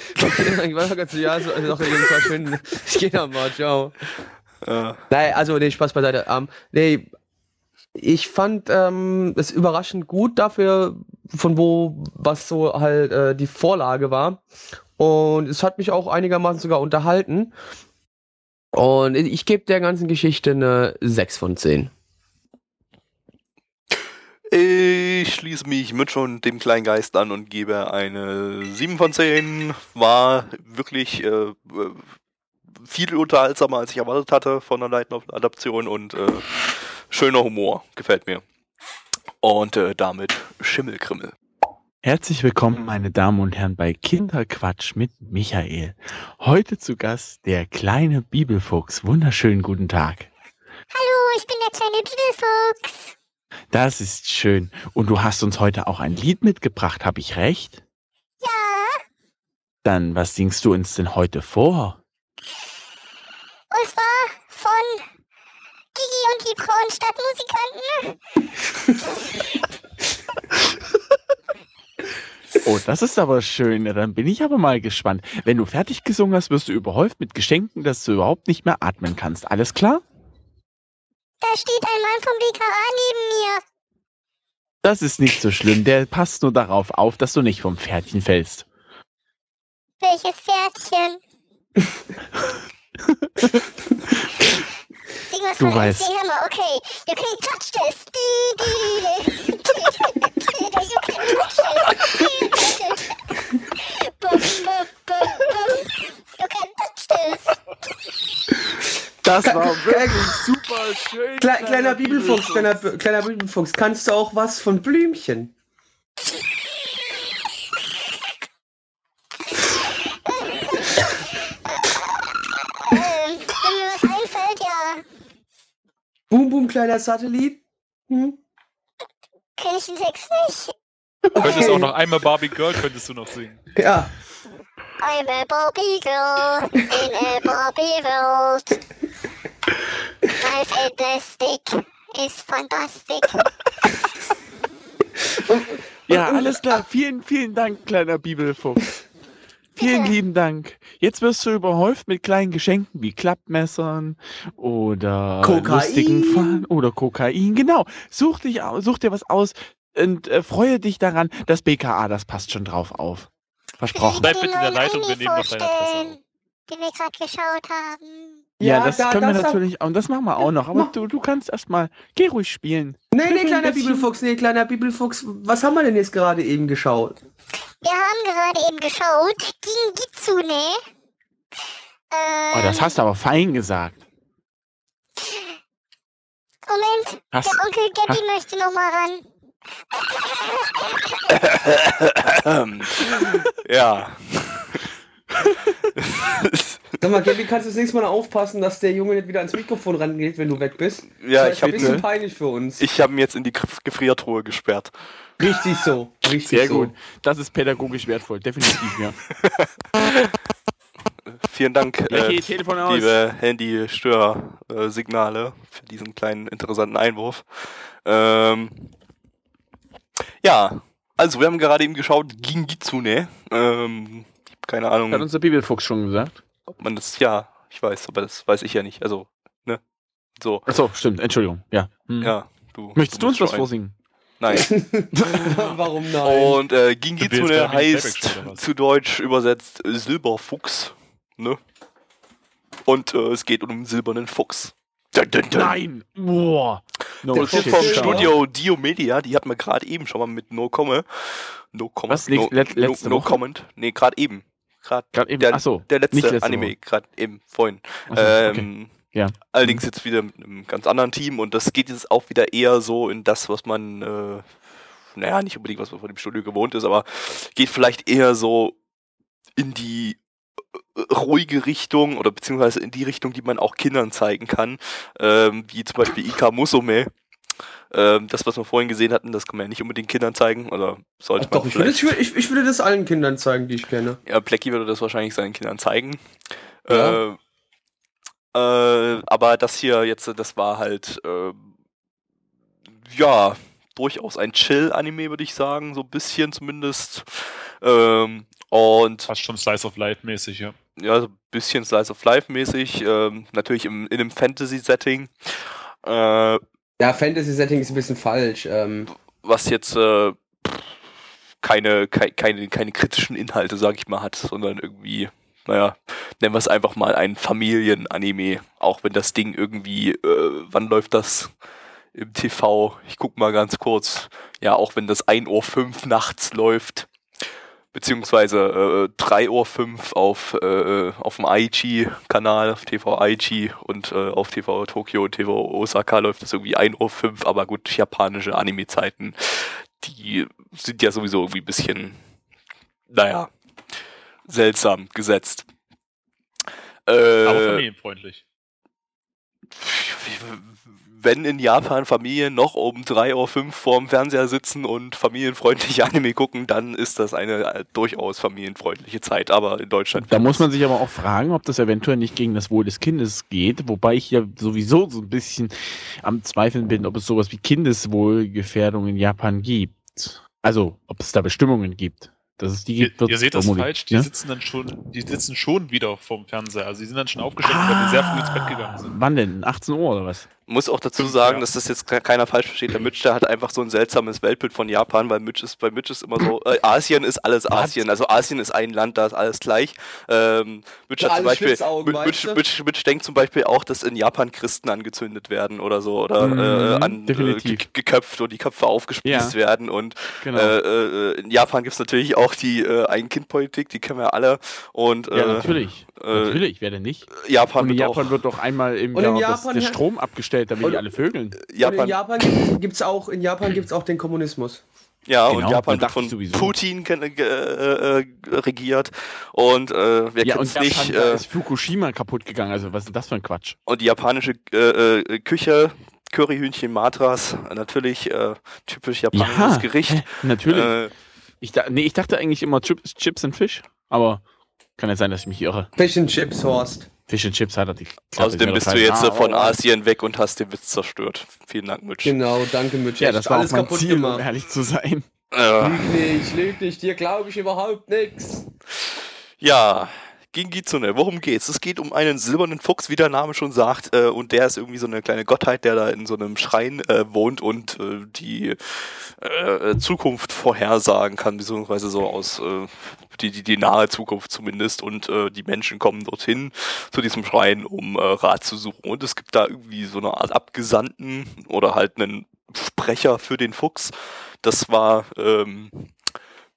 Ich, war ganz, ja, so, also doch, jeden Fall schön. Ich gehe dann mal, ciao. Äh, Nein, also, nee, Spaß beiseite. Ähm, nee, ich fand ähm, es überraschend gut dafür, von wo, was so halt äh, die Vorlage war. Und es hat mich auch einigermaßen sogar unterhalten. Und ich gebe der ganzen Geschichte eine 6 von 10. Ich schließe mich mit schon dem kleinen Geist an und gebe eine 7 von 10. War wirklich äh, äh, viel unterhaltsamer, als ich erwartet hatte von der Light Novel Adaption und äh, schöner Humor. Gefällt mir. Und äh, damit Schimmelkrimmel. Herzlich willkommen, meine Damen und Herren, bei Kinderquatsch mit Michael. Heute zu Gast der kleine Bibelfuchs. Wunderschönen guten Tag. Hallo, ich bin der kleine Bibelfuchs. Das ist schön. Und du hast uns heute auch ein Lied mitgebracht, habe ich recht? Ja, Dann, was singst du uns denn heute vor? und zwar von Gigi und die braunen Stadtmusikanten. [LAUGHS] Oh, das ist aber schön. Dann bin ich aber mal gespannt. Wenn du fertig gesungen hast, wirst du überhäuft mit Geschenken, dass du überhaupt nicht mehr atmen kannst. Alles klar? Da steht ein Mann vom BKA neben mir. Das ist nicht so schlimm. Der passt nur darauf auf, dass du nicht vom Pferdchen fällst. Welches Pferdchen? Du weißt. Hammer, okay. You can touch this. You can touch this. Bum, bum, bum, bum. Das war wirklich super schön. Kle kleiner Bibelfuchs, kleiner, kleiner Bibelfuchs, kannst du auch was von Blümchen? Ähm, wenn mir was einfällt, ja. Boom, boom, kleiner Satellit. Hm? Kenn ich den Text nicht. Könntest auch noch einmal Barbie Girl könntest du noch singen. Ja. I'm a Barbie girl in a Barbie world. My fantastic is fantastic. Ja, alles klar. Vielen, vielen Dank, kleiner Bibelfuchs. Vielen lieben Dank. Jetzt wirst du überhäuft mit kleinen Geschenken wie Klappmessern oder Kokain. lustigen Fahnen oder Kokain. Genau. Such, dich, such dir was aus und äh, freue dich daran. Das BKA, das passt schon drauf auf. Versprochen. Bleib bitte in der Leitung, wir nehmen noch deine Adresse vorstellen, Den wir gerade geschaut haben. Ja, Ja, das da- können wir das hab- natürlich auch. Und das machen wir auch noch. Aber du, du kannst erstmal. Geh ruhig spielen. Nee, nee, kleiner Bibelfuchs, nee, kleiner Bibelfuchs. Was haben wir denn jetzt gerade eben geschaut? Wir haben gerade eben geschaut. Gegen Gitsune. Ähm, Oh, das hast du aber fein gesagt. Moment, Hast, der Onkel Gabby möchte noch mal ran. [LAUGHS] ja. [LAUGHS] Sag mal, Gabby, kannst du das nächste Mal aufpassen, dass der Junge nicht wieder ans Mikrofon rangeht, wenn du weg bist? ja, Das ich ist ein habe bisschen peinlich für uns. ich hab ihn jetzt in die Gef- Gefriertruhe gesperrt. Richtig so. Richtig sehr so. gut. Das ist pädagogisch wertvoll, definitiv, ja. [LAUGHS] Vielen Dank, Lecky, äh, Telefon aus. liebe Handy-Störsignale für diesen kleinen interessanten Einwurf. Ähm, ja, also wir haben gerade eben geschaut, Gingitsune. Ähm, keine Ahnung, Hat uns der Bibelfuchs schon gesagt. ob man das, ja, ich weiß, aber das weiß ich ja nicht. Also, ne? So, Achso, stimmt, Entschuldigung. Ja. Hm. ja, du. Möchtest du uns was vorsingen? Nein. [LAUGHS] Warum nein? Und äh, Gingitsune heißt zu Deutsch übersetzt Silberfuchs. Ne? Und äh, es geht um einen silbernen Fuchs. Dun, dun, dun. Nein! Boah! No Der Fuchs vom ist Studio Diomedia, die hatten wir gerade eben schon mal mit No Komme. No Comment. Was, no, let- no, no? Comment. Nee, gerade eben. Gerade eben. Der- Achso. der letzte letzte Anime, gerade eben, vorhin. Okay. ähm, Ja. Allerdings jetzt wieder mit einem ganz anderen Team und das geht jetzt auch wieder eher so in das, was man, äh, naja, nicht unbedingt, was man von dem Studio gewohnt ist, aber geht vielleicht eher so in die ruhige Richtung oder beziehungsweise in die Richtung, die man auch Kindern zeigen kann, ähm, wie zum Beispiel Ika Musume. Ähm, das, was wir vorhin gesehen hatten, das kann man ja nicht unbedingt Kindern zeigen oder sollte Ach doch, man ich würde, das, ich, ich würde das allen Kindern zeigen, die ich kenne. Ja, Blackie würde das wahrscheinlich seinen Kindern zeigen. Ja. Äh, äh, aber das hier jetzt, das war halt, äh, ja, durchaus ein Chill-Anime, würde ich sagen, so ein bisschen zumindest. Ähm, und Fast schon Slice of Life mäßig, ja. ja, so ein bisschen Slice of Life-mäßig, ähm, natürlich im, in einem Fantasy-Setting. Äh, Ja, Fantasy-Setting ist ein bisschen falsch. Ähm, was jetzt äh, keine, kei- keine, keine kritischen Inhalte, sag ich mal, hat, sondern irgendwie, naja, nennen wir es einfach mal ein Familien-Anime. Auch wenn das Ding irgendwie, äh, wann läuft das im TV? Ich guck mal ganz kurz. Ja, auch wenn das 1 Uhr 5 nachts läuft, beziehungsweise äh, 3 Uhr 5 auf, äh, auf dem Aichi-Kanal, auf TV Aichi und äh, auf TV Tokio und TV Osaka läuft das irgendwie 1 Uhr 5, aber gut, japanische Anime-Zeiten, die sind ja sowieso irgendwie ein bisschen, naja, seltsam gesetzt. Äh, Aber familienfreundlich. Wenn in Japan Familien noch um 3.05 Uhr vorm Fernseher sitzen und familienfreundliche [LAUGHS] Anime gucken, dann ist das eine äh, durchaus familienfreundliche Zeit. Aber in Deutschland. Da muss man sich aber auch fragen, ob das eventuell nicht gegen das Wohl des Kindes geht, wobei ich ja sowieso so ein bisschen am Zweifeln bin, ob es sowas wie Kindeswohlgefährdung in Japan gibt. Also, ob es da Bestimmungen gibt. Dass es die Ihr, ihr seht das falsch, die ne? sitzen dann schon, die sitzen schon wieder vorm Fernseher. Also die sind dann schon aufgestanden, weil die sehr früh ins Bett gegangen sind. Wann denn? 18 Uhr oder was? Muss auch dazu sagen, Ja. dass das jetzt ke- keiner falsch versteht. Der Mitch, der hat einfach so ein seltsames Weltbild von Japan, weil Mitch ist, bei Mitch ist immer so, äh, Asien ist alles Asien. Also Asien ist ein Land, da ist alles gleich. Ähm, Mitch hat zum Beispiel, Mitch? Mitch, Mitch denkt zum Beispiel auch, dass in Japan Christen angezündet werden oder so oder Mhm, äh, an, äh, geköpft und die Köpfe aufgespießt Ja. werden und Genau. Äh, äh, in Japan gibt es natürlich auch die äh, Ein-Kind-Politik, die kennen wir alle. Und äh, ja, natürlich. äh, natürlich, wer denn nicht? Japan, Und in wird Japan auch, wird doch einmal im Jahr das, der Strom abgestellt, damit Und- die alle vögeln. Und in Japan, Japan gibt es auch, in Japan gibt's auch den Kommunismus. ja, Genau, und Japan da wird von ich sowieso. Putin äh, äh, regiert. Und äh, wer ja, kennt's und Japan, nicht? da Äh, ist Fukushima kaputt gegangen. Also, was ist denn das für ein Quatsch? und die japanische äh, äh, Küche, Curryhühnchen Matras, natürlich äh, typisch japanisches Gericht. hä, natürlich. Äh, ich, da, nee, ich dachte eigentlich immer Chips, Chips und Fisch, aber kann ja sein, dass ich mich irre. Fish and Chips, Horst. Fish and Chips hat er die Klappe außerdem bist du jetzt Ah, von oh, oh. Asien weg und hast den Witz zerstört. Vielen Dank, Mitch. Genau, danke Mitch. Ja, das war alles mein kaputt Ziel, um gemacht. ehrlich zu sein. Äh, Lüg nicht, lüg nicht, dir glaube ich überhaupt nichts. Ja, Gingitsune, worum geht's? Es geht um einen silbernen Fuchs, wie der Name schon sagt, äh, und der ist irgendwie so eine kleine Gottheit, der da in so einem Schrein äh, wohnt und äh, die äh, Zukunft vorhersagen kann, beziehungsweise so aus äh, die, die, die nahe Zukunft zumindest und äh, die Menschen kommen dorthin zu diesem Schrein, um äh, Rat zu suchen. Und es gibt da irgendwie so eine Art Abgesandten oder halt einen Sprecher für den Fuchs. Das war ähm,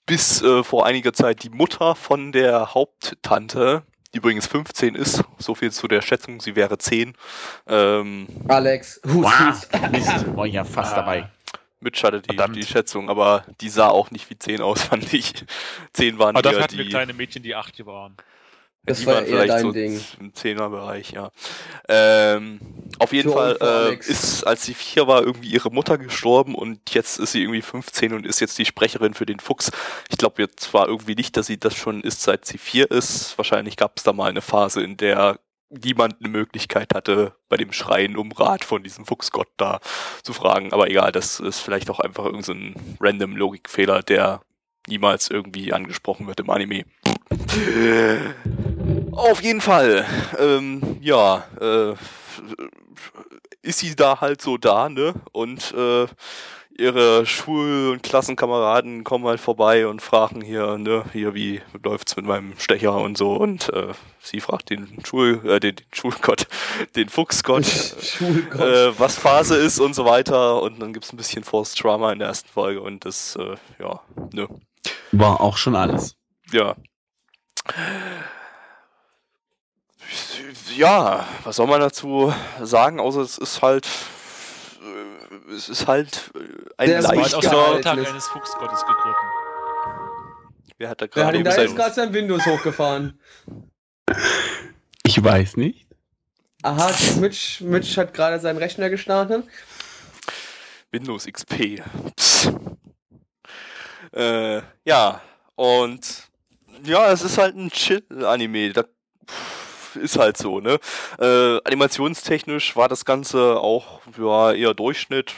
bis äh, vor einiger Zeit die Mutter von der Haupttante, die übrigens 15 ist. So viel zu der Schätzung, sie wäre 10. Ähm, Alex, Wow. Mist, war ja fast Ah. dabei. Mitch hatte die, Verdammt. die Schätzung, aber die sah auch nicht wie 10 aus, [LAUGHS] fand ich. 10 waren Aber eher hatten wir die, kleine Mädchen, die acht waren. Das die war waren eher vielleicht dein so Ding. im 10er-Bereich, ja. Ähm, auf jeden Zu Fall äh, ist, als sie vier war, irgendwie ihre Mutter gestorben und jetzt ist sie irgendwie 15 und ist jetzt die Sprecherin für den Fuchs. Ich glaube jetzt zwar irgendwie nicht, dass sie das schon ist, seit sie vier ist. Wahrscheinlich gab es da mal eine Phase, in der niemand eine Möglichkeit hatte, bei dem Schreien um Rat von diesem Fuchsgott da zu fragen. Aber egal, das ist vielleicht auch einfach irgendein so random Logikfehler, der niemals irgendwie angesprochen wird im Anime. Auf jeden Fall, ähm, ja, äh, ist sie da halt so da, ne? Und äh, ihre Schul- und Klassenkameraden kommen halt vorbei und fragen hier, ne, hier, wie läuft's mit meinem Stecher und so. Und äh, sie fragt den Schul, äh, den, den Schulgott, [LAUGHS] den Fuchsgott, [LAUGHS] Schulgott. äh, was Phase ist und so weiter. Und dann gibt's ein bisschen Forced Trauma in der ersten Folge und das, äh, ja, ne. War auch schon alles. Ja. Ja, was soll man dazu sagen, außer es ist halt es ist halt ein Der ist aus leichter. dem eines Fuchsgottes gegriffen. Wer hat da Wer hat gerade da jetzt sein gerade sein Windows hochgefahren? Ich weiß nicht. Aha, Mitch, Mitch hat gerade seinen Rechner gestartet. Windows XP? Äh, ja, und ja, es ist halt ein Chill-Anime. Da pff, ist halt so, ne? Äh, animationstechnisch war das Ganze auch ja, eher Durchschnitt.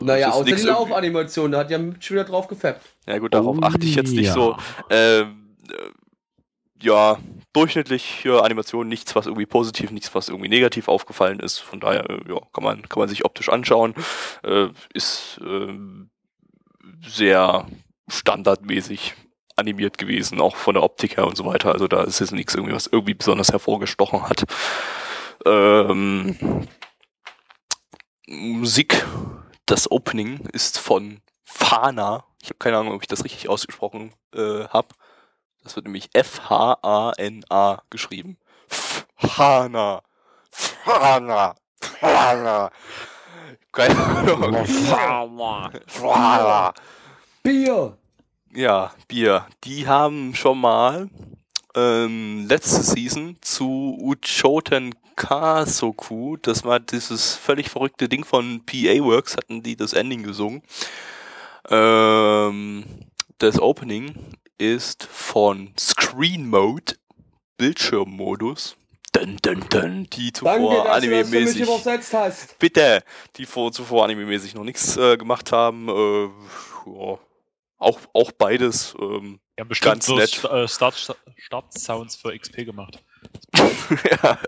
Naja, außer die Laufanimation, da hat ja Mitch wieder drauf gefappt. Ja gut, darauf Oh achte ich jetzt nicht ja. so. Ähm, äh, ja, durchschnittliche Animation, nichts, was irgendwie positiv, nichts, was irgendwie negativ aufgefallen ist. Von daher, äh, ja, kann man, kann man sich optisch anschauen. Äh, ist ähm, sehr standardmäßig animiert gewesen, auch von der Optik her und so weiter. Also da ist jetzt nichts irgendwie, was irgendwie besonders hervorgestochen hat. Ähm, Musik, das Opening ist von Fana. Ich habe keine Ahnung, ob ich das richtig ausgesprochen äh, habe. Das wird nämlich F-H-A-N-A geschrieben. Fana. Fana. Fana. Keine Ahnung. Fana. Bier! Ja, Bier. Die haben schon mal ähm, letzte Season zu Uchoten Kasoku, das war dieses völlig verrückte Ding von PA Works, hatten die das Ending gesungen. Ähm, das Opening ist von Screen Mode, Bildschirmmodus. Dun, dun, dun, die zuvor anime-mäßig bitte, die vor, zuvor anime-mäßig noch nichts äh, gemacht haben. Äh, ja, auch, auch beides. Ähm, haben bestimmt Ganz so nett. St äh, Start Start-Sounds für XP gemacht. [LAUGHS] ja.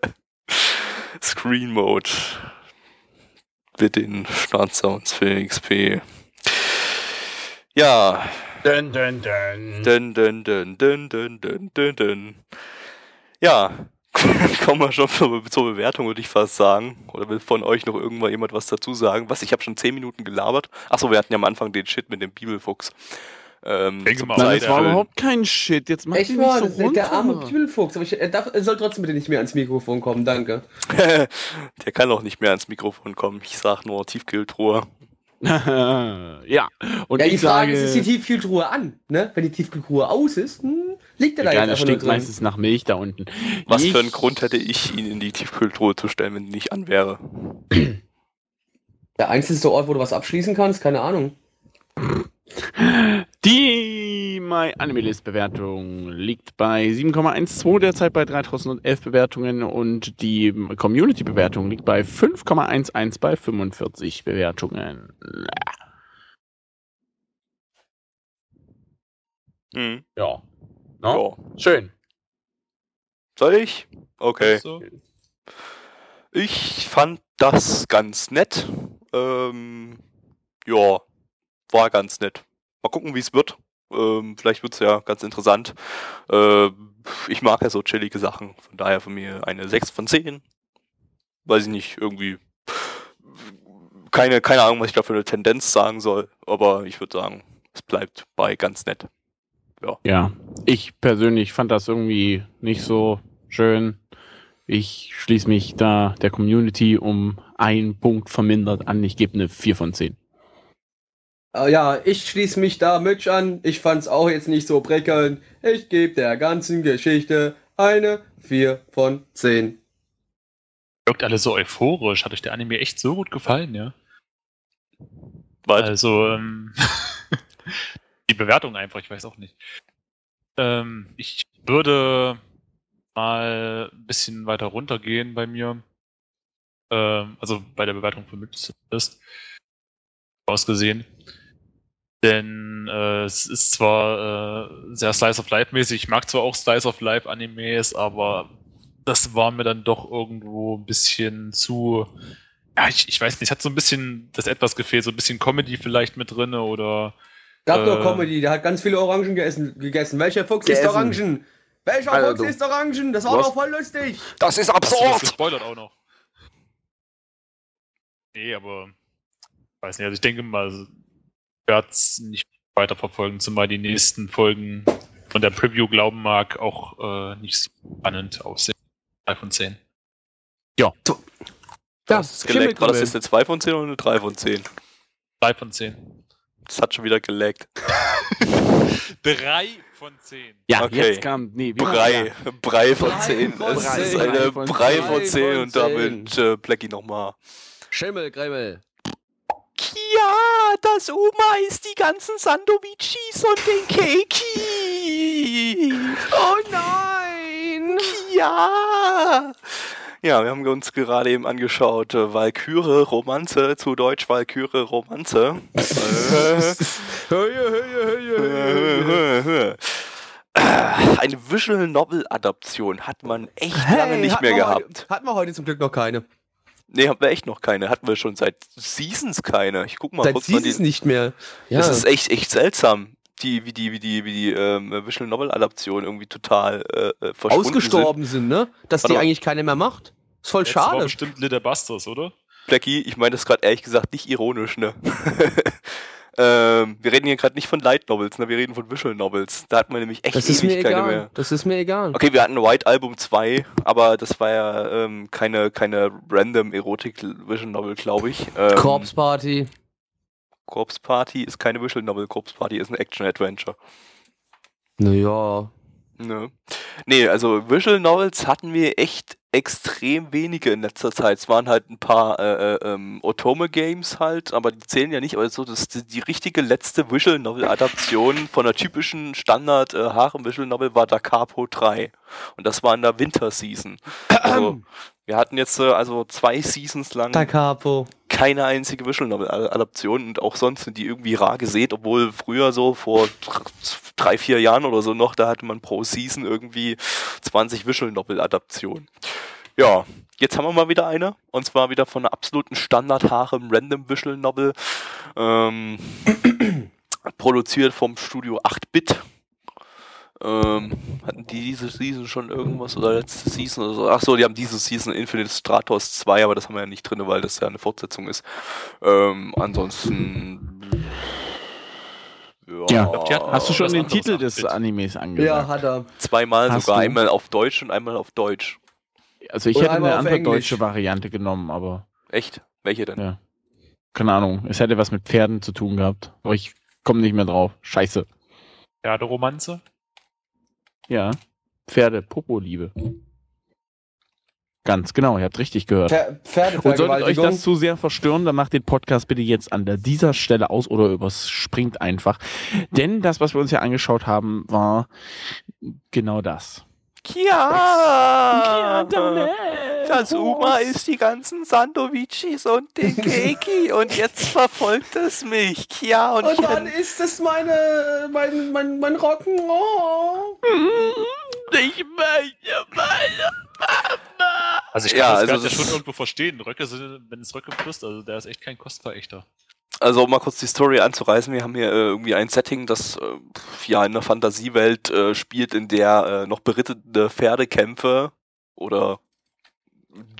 Screen Mode. Mit den Startsounds für XP. Ja. Dun, dun, dun. Dun, dun, dun, dun, dun, dun, dun, dun. Ja. [LAUGHS] Kommen wir schon zur, zur Bewertung, würde ich fast sagen. Oder will von euch noch irgendwann jemand was dazu sagen? Was? Ich habe schon 10 Minuten gelabert. Achso, wir hatten ja am Anfang den Shit mit dem Bibelfuchs. Ähm, Denke zum mal, Nein, das war überhaupt kein Shit. Jetzt mach mal, nicht so das- der arme runter. Bibelfuchs. Aber ich, er, darf, er soll trotzdem bitte nicht mehr ans Mikrofon kommen, danke. [LAUGHS] Der kann auch nicht mehr ans Mikrofon kommen. Ich sag nur Tiefkühltruhe. [LAUGHS] ja, und ja, die ich Frage sage, ist, ist die Tiefkühltruhe an? Ne? Wenn die Tiefkühltruhe aus ist, hm, liegt er da ja, jetzt da einfach nur stinkt drin. meistens nach Milch da unten. Was ich, für einen Grund hätte ich, ihn in die Tiefkühltruhe zu stellen, wenn die nicht an wäre? Der einzige Ort, wo du was abschließen kannst, keine Ahnung. Die My Anime List Bewertung liegt bei 7,12 derzeit bei 3011 Bewertungen und die Community Bewertung liegt bei 5,11 bei 45 Bewertungen. Hm. Ja. No? Ja. Schön. Soll ich? Okay. So. Ich fand das ganz nett. Ähm, ja, war ganz nett. Mal gucken, wie es wird. Ähm, vielleicht wird es ja ganz interessant. Ähm, ich mag ja so chillige Sachen. Von daher von mir eine 6 von 10. Weiß ich nicht, irgendwie. Keine, keine Ahnung, was ich da für eine Tendenz sagen soll. Aber ich würde sagen, es bleibt bei ganz nett. Ja. Ich persönlich fand das irgendwie nicht so schön. Ich schließe mich da der Community um einen Punkt vermindert an. Ich gebe eine 4 von 10. Äh, ja, ich schließe mich da Mitch an. Ich fand's auch jetzt nicht so prickelnd. Ich gebe der ganzen Geschichte eine 4 von 10. Wirkt alle so euphorisch. Hat euch der Anime echt so gut gefallen, ja? Was? Also, ähm, [LAUGHS] die Bewertung einfach, ich weiß auch nicht. Ähm, ich würde mal ein bisschen weiter runtergehen bei mir. Ähm, also bei der Bewertung für Mitch ist ausgesehen. Denn äh, es ist zwar äh, sehr Slice of Life mäßig, ich mag zwar auch Slice of Life Animes, aber das war mir dann doch irgendwo ein bisschen zu. Ja, ich, ich weiß nicht, hat so ein bisschen das etwas gefehlt, so ein bisschen Comedy vielleicht mit drin oder. Gab nur Äh. Comedy, der hat ganz viele Orangen gegessen. gegessen. Welcher Fuchs Gegessen. isst Orangen? Welcher Alter, Fuchs du- isst Orangen? Das war doch voll lustig. Das ist du das absurd! gespoilert auch noch? Nee, aber weiß nicht, also ich denke mal, ich werde es nicht weiter verfolgen, zumal die nächsten Folgen von der Preview glauben mag, auch äh, nicht so spannend aussehen. 3 von 10. Das ist geleckt. War das jetzt eine 2 von 10 oder eine 3 von 10? 3 von 10. Das hat schon wieder geleckt. [LAUGHS] 3 von 10. Ja, Okay. jetzt kam. Nee, Brei. Brei von Brei 10. von Das ist 10. eine Brei von Brei 10. von 10 und damit äh, Blackie nochmal. Schimmelkribbel. Ja, das Oma isst die ganzen Sandovicis und den Keiki. Oh nein! Ja. Ja, wir haben uns gerade eben angeschaut, äh, Walküre Romanze, zu Deutsch Walküre Romanze. [LAUGHS] Äh. Eine Visual Novel Adaption hat man echt lange nicht mehr gehabt. Heute, hatten wir heute zum Glück noch keine. Nee, haben wir echt noch keine. Hatten wir schon seit Seasons keine. Ich guck mal Seit kurz es die, nicht mehr. Ja. Das ist echt, echt seltsam. Die, wie die, wie die, wie die ähm, Visual Novel Adaption irgendwie total äh, äh, verschwunden ausgestorben sind, ne? Dass Warte die mal. eigentlich keine mehr macht. Ist voll Jetzt war schade. bestimmt Little Busters, oder? sind. Blackie, ich meine das gerade ehrlich gesagt nicht ironisch, ne? [LAUGHS] ähm, wir reden hier gerade nicht von Light Novels, ne? Wir reden von Visual Novels. Da hat man nämlich echt Das ist mir keine egal. mehr. Das ist mir egal. Okay, wir hatten White Album 2, aber das war ja ähm, keine, keine random Erotik Visual Novel, glaube ich. Ähm, Corpse Party. Corpse Party ist keine Visual Novel, Corpse Party ist ein Action Adventure. Naja. Ne. Nee, also Visual Novels hatten wir echt extrem wenige in letzter Zeit. Es waren halt ein paar äh, äh, ähm, Otome-Games halt, aber die zählen ja nicht. Aber so das, die, die richtige letzte Visual Novel-Adaption von einer typischen Standard äh, Harem Visual Novel war Da Capo 3. Und das war in der Winter-Season. Also, wir hatten jetzt äh, also zwei Seasons lang Da Capo. keine einzige Visual Novel Adaption und auch sonst sind die irgendwie rar gesät, obwohl früher so vor dr- drei, vier Jahren oder so noch, da hatte man pro Season irgendwie 20 Visual Novel Adaptionen. Ja, jetzt haben wir mal wieder eine und zwar wieder von einer absoluten Standard Harem Random Visual Novel, ähm, [COUGHS] produziert vom Studio 8-Bit. Ähm, hatten die diese Season schon irgendwas oder letzte Season oder so? Achso, die haben diese Season Infinite Stratos 2, aber das haben wir ja nicht drin, weil das ja eine Fortsetzung ist. Ähm, ansonsten. Ja. die hatten Hast du schon den Titel des 8-Bit. Animes Ja, angesagt? hat er. Zweimal Hast sogar, du? einmal auf Deutsch und einmal auf Deutsch. also ich Oder hätte eine andere Englisch. deutsche Variante genommen, aber Echt? Welche denn? Ja. keine Ahnung. Es hätte was mit Pferden zu tun gehabt. Aber ich komme nicht mehr drauf. Scheiße. Ja, der Romanze. Ja. Pferde, Popo-Liebe. Ganz genau, ihr habt richtig gehört. Pfer Und solltet euch das zu sehr verstören, dann macht den Podcast bitte jetzt an dieser Stelle aus oder überspringt einfach. Denn das, was wir uns ja angeschaut haben, war genau das. Ja! Das Uma isst die ganzen Sandovicis und den [LAUGHS] Keiki und jetzt verfolgt es mich. Ja, und, Und ich dann ist es meine, mein, mein, mein Rock'n'Roll. Ich möchte meine Mama. Also ich kann Ja, das also Ganze das- schon irgendwo verstehen. Röcke sind, wenn es Röcke frisst, also der ist echt kein Kostverächter. Also um mal kurz die Story anzureißen, wir haben hier äh, irgendwie ein Setting, das äh, ja in einer Fantasiewelt äh, spielt, in der äh, noch berittete Pferdekämpfe oder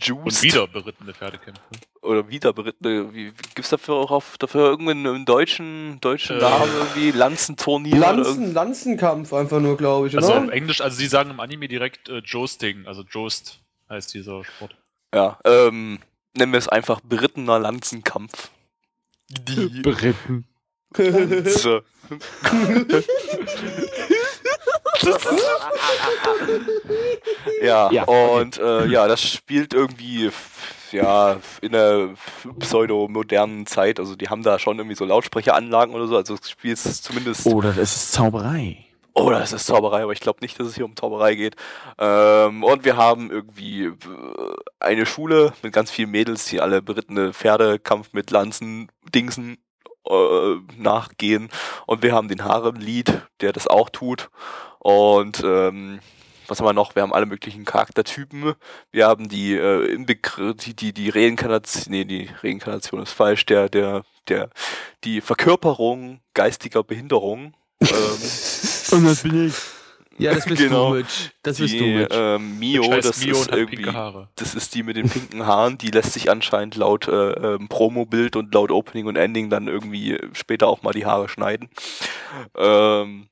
Juiced Und wieder berittene Pferdekämpfe. oder wieder berittene, wie, gibt es dafür auch auf, dafür irgendeinen einen deutschen, deutschen Äh. Namen irgendwie, Lanzenturnier Lanzen, Lanzenkampf einfach nur, glaube ich, Also oder? auf Englisch, also sie sagen im Anime direkt äh, Joesting, also Joest heißt dieser Sport. Ja, ähm, nennen wir es einfach berittener Lanzenkampf. Die Briten. Lanze. ja, Ja, und äh, ja, das spielt irgendwie ja in der pseudo-modernen Zeit. Also die haben da schon irgendwie so Lautsprecheranlagen oder so. Also das Spiel ist zumindest Oder das ist Zauberei. Oh, das ist Zauberei, aber ich glaube nicht, dass es hier um Zauberei geht. Ähm, und wir haben irgendwie äh, eine Schule mit ganz vielen Mädels, die alle berittene Pferdekampf mit Lanzen, Dingsen äh, nachgehen. Und wir haben den Harem-Lied, der das auch tut. Und ähm, was haben wir noch? Wir haben alle möglichen Charaktertypen. Wir haben die, äh, die, die, die Reinkarnation, nee, die Reinkarnation ist falsch, der, der, der, die Verkörperung geistiger Behinderung. ähm, [LAUGHS] Und das bin ich. Ja, das bist Genau. du, Mitch. Das bist die du, Mitch. ähm, Mio, Mitch das Mio ist irgendwie, pinke Haare. das ist die mit den pinken Haaren, die lässt sich anscheinend laut äh, ähm, Promo-Bild und laut Opening und Ending dann irgendwie später auch mal die Haare schneiden. Ähm,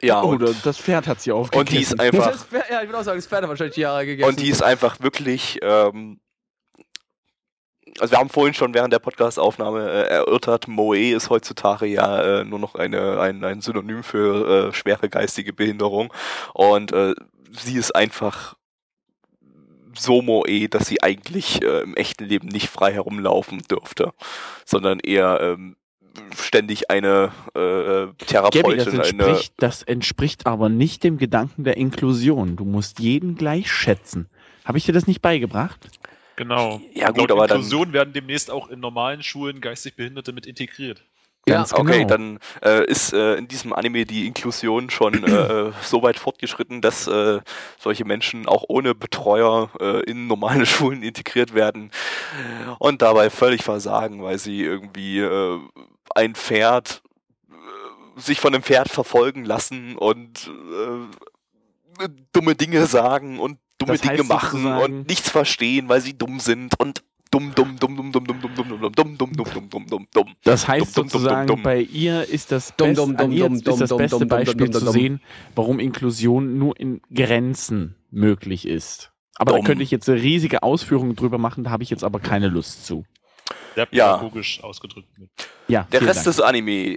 ja, Oh, und, das Pferd hat sie aufgegessen. und die ist einfach, Das Pferd, ja, ich würde auch sagen, das Pferd hat wahrscheinlich die Jahre gegessen. und die ist einfach wirklich, ähm, also wir haben vorhin schon während der Podcast-Aufnahme äh, erörtert, Moe ist heutzutage ja äh, nur noch eine, ein, ein Synonym für äh, schwere geistige Behinderung. Und äh, sie ist einfach so Moe, dass sie eigentlich äh, im echten Leben nicht frei herumlaufen dürfte, sondern eher ähm, ständig eine äh, äh, Gabby, das Therapeutin, eine entspricht, das entspricht aber nicht dem Gedanken der Inklusion. Du musst jeden gleich schätzen. Habe ich dir das nicht beigebracht? Genau. Ja, Und gut, laut aber dann- Inklusion werden demnächst auch in normalen Schulen geistig Behinderte mit integriert. Ja, Ganz Okay, genau. dann äh, ist äh, in diesem Anime die Inklusion schon äh, so weit fortgeschritten, dass äh, solche Menschen auch ohne Betreuer äh, in normale [LAUGHS] Schulen integriert werden und dabei völlig versagen, weil sie irgendwie äh, ein Pferd äh, sich von einem Pferd verfolgen lassen und äh, dumme Dinge sagen und dumme Das heißt Dinge machen sozusagen- und nichts verstehen, weil sie dumm sind und dumm, dumm, dumm, dumm, dumm, dumm, dumm, dumm, dumm, dumm, dumm, dumm, dumm, dumm, dumm, dumm. Das heißt Dumm, dumm, dumm, sozusagen, dumm, dumm. bei ihr ist das, Dumm, best, dumm, dumm, dumm, ist das dumm, beste dumm, dumm, Beispiel dumm, zu dumm, sehen, warum Inklusion nur in Grenzen möglich ist. Aber Dumm. da könnte ich jetzt eine riesige Ausführung drüber machen, da habe ich jetzt aber keine Lust zu. Sehr Ja. pädagogisch ausgedrückt. Mit. Ja, Der Rest Dank. des Anime.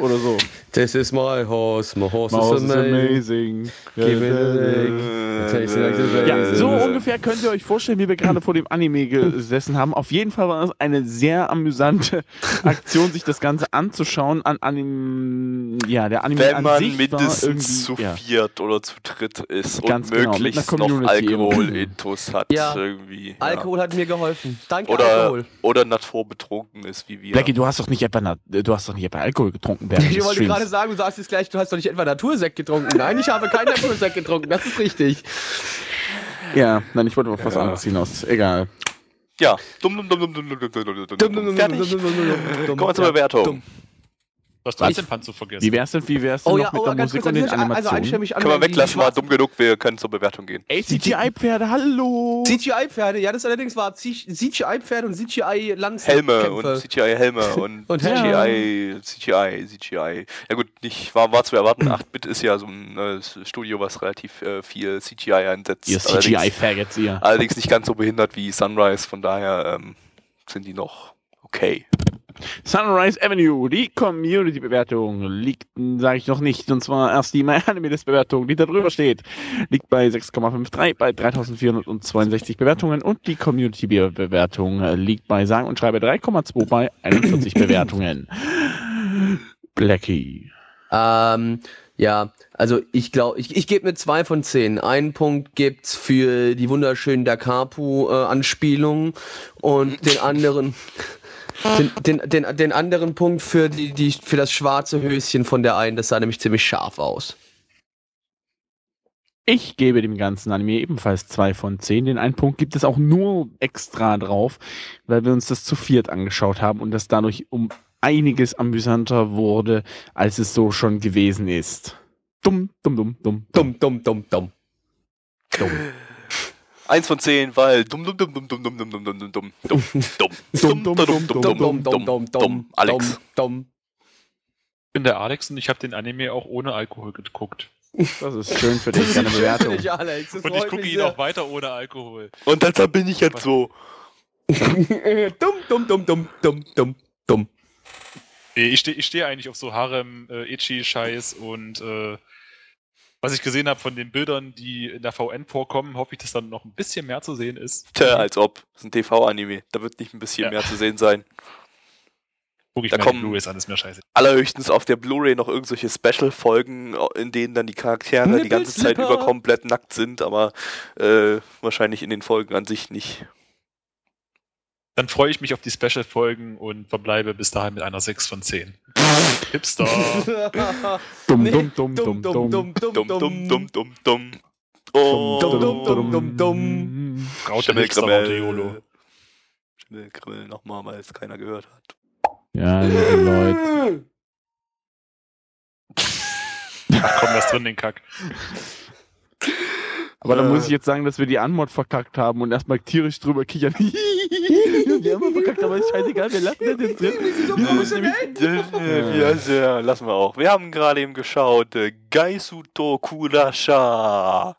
Oder so. This is my horse, my horse, Mouse is is amazing. amazing. Give me the leg. Tastes like the Ja, so ungefähr könnt ihr euch vorstellen, wie wir gerade vor dem Anime gesessen haben. Auf jeden Fall war es eine sehr amüsante [LAUGHS] Aktion, sich das Ganze anzuschauen. An Anime, ja, der Anime Wenn an man mindestens zu irgendwie, ja. viert oder zu dritt ist Ganz und genau, möglichst noch Alkohol-Intus hat Ja. irgendwie. ja. Alkohol hat mir geholfen. Danke, Oder, Alkohol. oder naturbetrunken ist wie wir. Blackie, du hast doch nicht etwa, du hast doch nicht etwa Alkohol getrunken während Ich des wollte gerade sagen, du sagst jetzt gleich, du hast doch nicht etwa Natursekt getrunken. Nein, ich habe keinen Natursekt getrunken. Das ist richtig. Ja, nein, ich wollte auf was Ja. anderes hinaus. Egal. Ja. Dumm, dumm, dumm, dumm, dumm, dumm, dumm, dumm, dumm, dumm. Fertig. Kommen wir zur Bewertung. Du hast trotzdem Panzer vergessen. Wie wär's denn, wie wär's denn Oh noch ja, mit oh, der ganz Musik und den also Animationen? einstimmig Können wir weglassen, war dumm genug, wir können zur Bewertung gehen. Ey, CGI-Pferde, hallo! CGI-Pferde, ja, das allerdings war CGI-Pferde und CGI-Lanzen. Helme und CGI-Helme und, Und CGI, CGI, CGI. Ja gut, nicht, war, war zu erwarten. 8-Bit ist ja so ein äh, Studio, was relativ äh, viel CGI einsetzt. Ihr CGI-Faggots, ihr. Allerdings nicht ganz so behindert wie Sunrise, von daher ähm, sind die noch okay. Sunrise Avenue, die Community-Bewertung liegt, sage ich noch nicht, und zwar erst die MyAnimeList-Bewertung, die da drüber steht, liegt bei 6,53 bei 3462 Bewertungen und die Community-Bewertung äh, liegt bei sagen und schreibe 3,2 bei 41 Bewertungen. Blackie. Ähm, ja, also ich glaube, ich, ich gebe mir zwei von zehn. Einen Punkt gibt's für die wunderschönen Dakapu-Anspielungen und den anderen [LAUGHS] Den, den, den, den anderen Punkt für, die, die, für das schwarze Höschen von der einen, das sah nämlich ziemlich scharf aus. Ich gebe dem ganzen Anime ebenfalls zwei von zehn. Den einen Punkt gibt es auch nur extra drauf, weil wir uns das zu viert angeschaut haben und das dadurch um einiges amüsanter wurde, als es so schon gewesen ist. Dumm, dumm, dumm, dumm. Dumm, dumm, dumm, dumm. Dumm. Eins von zehn, weil dumm, dumm, dumm, dumm, dumm, dumm, dumm, dumm, dumm, dumm, dumm, dumm, Dumm, dumm, dumm, dumm, dumm, dumm, dumm, dumm, Alex. dumm. Ich bin der Alex und ich habe den Anime auch ohne Alkohol geguckt. Das ist schön für dich, deine Bewertung. Nicht, Alex. Und ich gucke ihn auch weiter ohne Alkohol. Und deshalb bin ich jetzt so. dumm, dumm, dumm, dumm, dumm, dumm, dumm. Nee, ich stehe ich steh eigentlich auf so Harem, äh, Ichi-Scheiß und äh, was ich gesehen habe von den Bildern, die in der VN vorkommen, hoffe ich, dass dann noch ein bisschen mehr zu sehen ist. Tja, als ob. Das ist ein TV-Anime. Da wird nicht ein bisschen Ja. mehr zu sehen sein. Guck ich Da mir kommen- die Blu-rays an, ist mir scheiße. Allerhöchstens auf der Blu-ray noch irgendwelche Special-Folgen, in denen dann die Charaktere die ganze Zeit über komplett nackt sind, aber äh, wahrscheinlich in den Folgen an sich nicht. Dann freue ich mich auf die Special-Folgen und verbleibe bis dahin mit einer 6 von 10. Hipster. [LAUGHS] Dumm, Nee, dumm, dumm, dumm, dumm, dumm. dumm, Dumm, dumm, dumm, dumm, dumm. Dumm, dumm, Oh, dumm, dumm, dumm. Raute Hipster Raute YOLO. Schimmelkrimmel. Schimmelkrimmel nochmal, weil es keiner gehört hat. Ja, liebe Leute. Ach komm, lass drin den Kack. Aber da Äh. muss ich jetzt sagen, dass wir die Anmod verkackt haben und erstmal tierisch drüber kichern. [LAUGHS] wir haben verkackt, aber ist scheißegal, wir lassen [LAUGHS] das jetzt drin. Wir müssen nämlich- Ja, ja, lassen wir auch. Wir haben gerade eben geschaut, äh, Gaisuto Kurasha.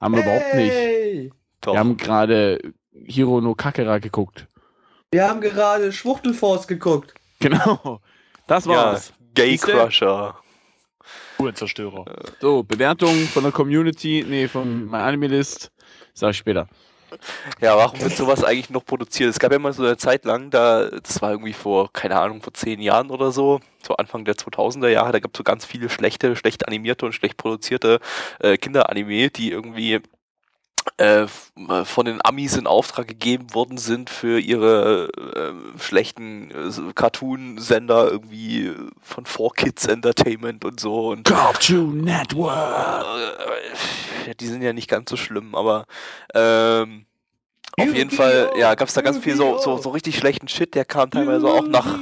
Haben wir überhaupt nicht. Hey, Doch. Wir haben gerade Hiro no Kakera geguckt. wir haben gerade Schwuchtelforce geguckt. Genau. Das ja, war's. Gay Siehste? Crusher. Uhrenzerstörer. So, Bewertung von der Community, nee, von My Anime List. Sag ich später. Ja, warum wird sowas eigentlich noch produziert? Es gab ja mal so eine Zeit lang, da, das war irgendwie vor, keine Ahnung, vor zehn Jahren oder so, so Anfang der 2000er Jahre, da gab es so ganz viele schlechte, schlecht animierte und schlecht produzierte äh, Kinderanime, die irgendwie von den Amis in Auftrag gegeben worden sind für ihre äh, schlechten äh, Cartoon-Sender irgendwie äh, von 4Kids Entertainment und so und Cartoon Network. äh, die sind ja nicht ganz so schlimm, aber ähm, auf jeden Fall, ja, gab es da ganz viel so, so, so richtig schlechten Shit, der kam teilweise auch nach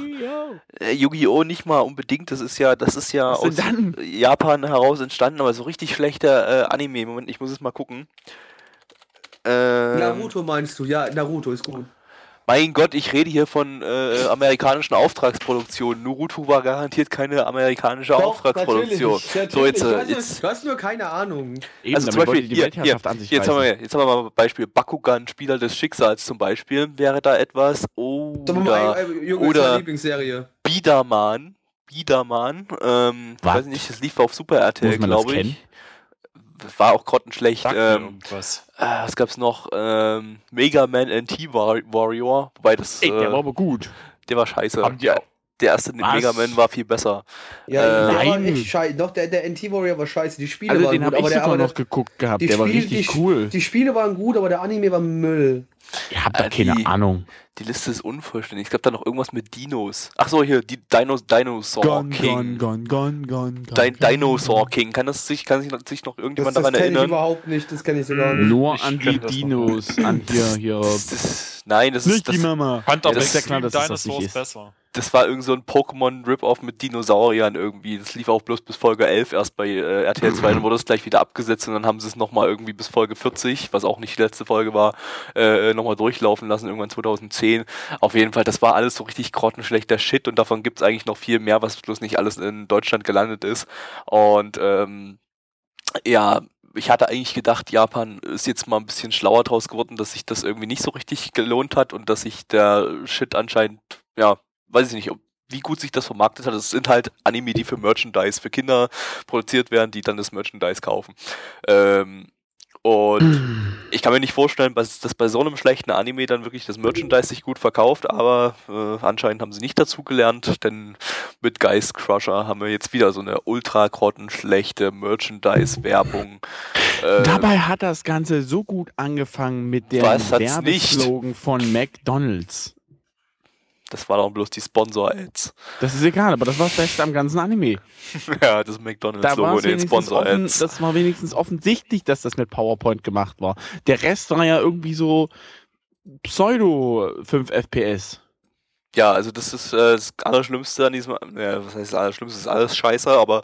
äh, Yu-Gi-Oh! nicht mal unbedingt, das ist ja, das ist ja aus dann? Japan heraus entstanden, aber so richtig schlechter äh, Anime. Moment, ich muss es mal gucken. Ähm, Naruto meinst du? Ja, Naruto ist gut. Mein Gott, ich rede hier von äh, amerikanischen Auftragsproduktionen. Naruto war garantiert keine amerikanische Auftragsproduktion. So, jetzt, du, äh, hast, jetzt, du hast nur keine Ahnung. Eben, also zum Beispiel, die hier, hier, Weltherrschaft an sich jetzt, haben reißen. wir, jetzt haben wir mal Beispiel Bakugan, Spieler des Schicksals zum Beispiel, wäre da etwas. Sag mal, Oder äh, Junge, oder- Lieblingsserie. Biedermann. Biedermann. Ähm, ich weiß nicht, das lief auf Super RTL, glaube ich. kennen? War auch grottenschlecht. Ähm, irgendwas. äh, was gab's noch? Ähm, Mega Man NT War Warrior. Wobei das. Ey, der war äh, aber gut. der war scheiße. Haben die der, auch- der erste Was? Mega Man war viel besser. Ja, Äh, der war Nein. echt scheiße. Doch, der, der NT Warrior war scheiße. Die Spiele Also waren den gut, habe ich aber der, sogar aber noch der, geguckt gehabt. die Der war Spiele- richtig die, cool. Die Spiele waren gut, aber der Anime war Müll. Ihr habt da Äh, keine die- Ahnung. Die Liste ist unvollständig. Es gab da noch irgendwas mit Dinos. Ach so, hier, die Dinos, Dinosaur King. gun, gun, gun, Dein Dinosaur King. Kann das sich, kann sich, sich noch Das, irgendjemand das daran kenne ich erinnern? überhaupt nicht. Das kenne ich sogar nicht. Nur Ich an die das. Dinos, an hier, hier. Das, das, nein, das ist Nicht die das, Mama. Fand Ja, auf das klar, dass das Dinosaurs ist. besser. das war irgend so ein Pokémon Rip-Off mit Dinosauriern irgendwie. Das lief auch bloß bis Folge 11 erst bei äh, RTL 2, dann wurde es gleich wieder abgesetzt und dann haben sie es nochmal irgendwie bis Folge 40, was auch nicht die letzte Folge war, äh, nochmal durchlaufen lassen, irgendwann 2010. Auf jeden Fall, das war alles so richtig grottenschlechter Shit und davon gibt es eigentlich noch viel mehr, was bloß nicht alles in Deutschland gelandet ist. Und ähm, ja, ich hatte eigentlich gedacht, Japan ist jetzt mal ein bisschen schlauer draus geworden, dass sich das irgendwie nicht so richtig gelohnt hat und dass sich der Shit anscheinend, ja, weiß ich nicht, ob, wie gut sich das vermarktet hat. Es sind halt Anime, die für Merchandise, für Kinder produziert werden, die dann das Merchandise kaufen. Ähm, und [CLEARS THROAT] ich kann mir nicht vorstellen, dass, bei so einem schlechten Anime dann wirklich das Merchandise sich gut verkauft, aber äh, anscheinend haben sie nicht dazu gelernt, denn mit Geist Crusher haben wir jetzt wieder so eine ultra grottenschlechte Merchandise-Werbung. Äh, Dabei hat das Ganze so gut angefangen mit dem? Werbeslogan von McDonalds. Das war doch bloß die Sponsor-Ads. Das ist egal, aber das war das Beste am ganzen Anime. [LAUGHS] ja, das Da McDonalds-Logo es den Sponsor-Ads. das war wenigstens offensichtlich, dass das mit PowerPoint gemacht war. Der Rest war ja irgendwie so Pseudo 5 FPS. Ja, also das ist äh, das Allerschlimmste an diesem, ja, was heißt das Allerschlimmste, das ist alles scheiße, aber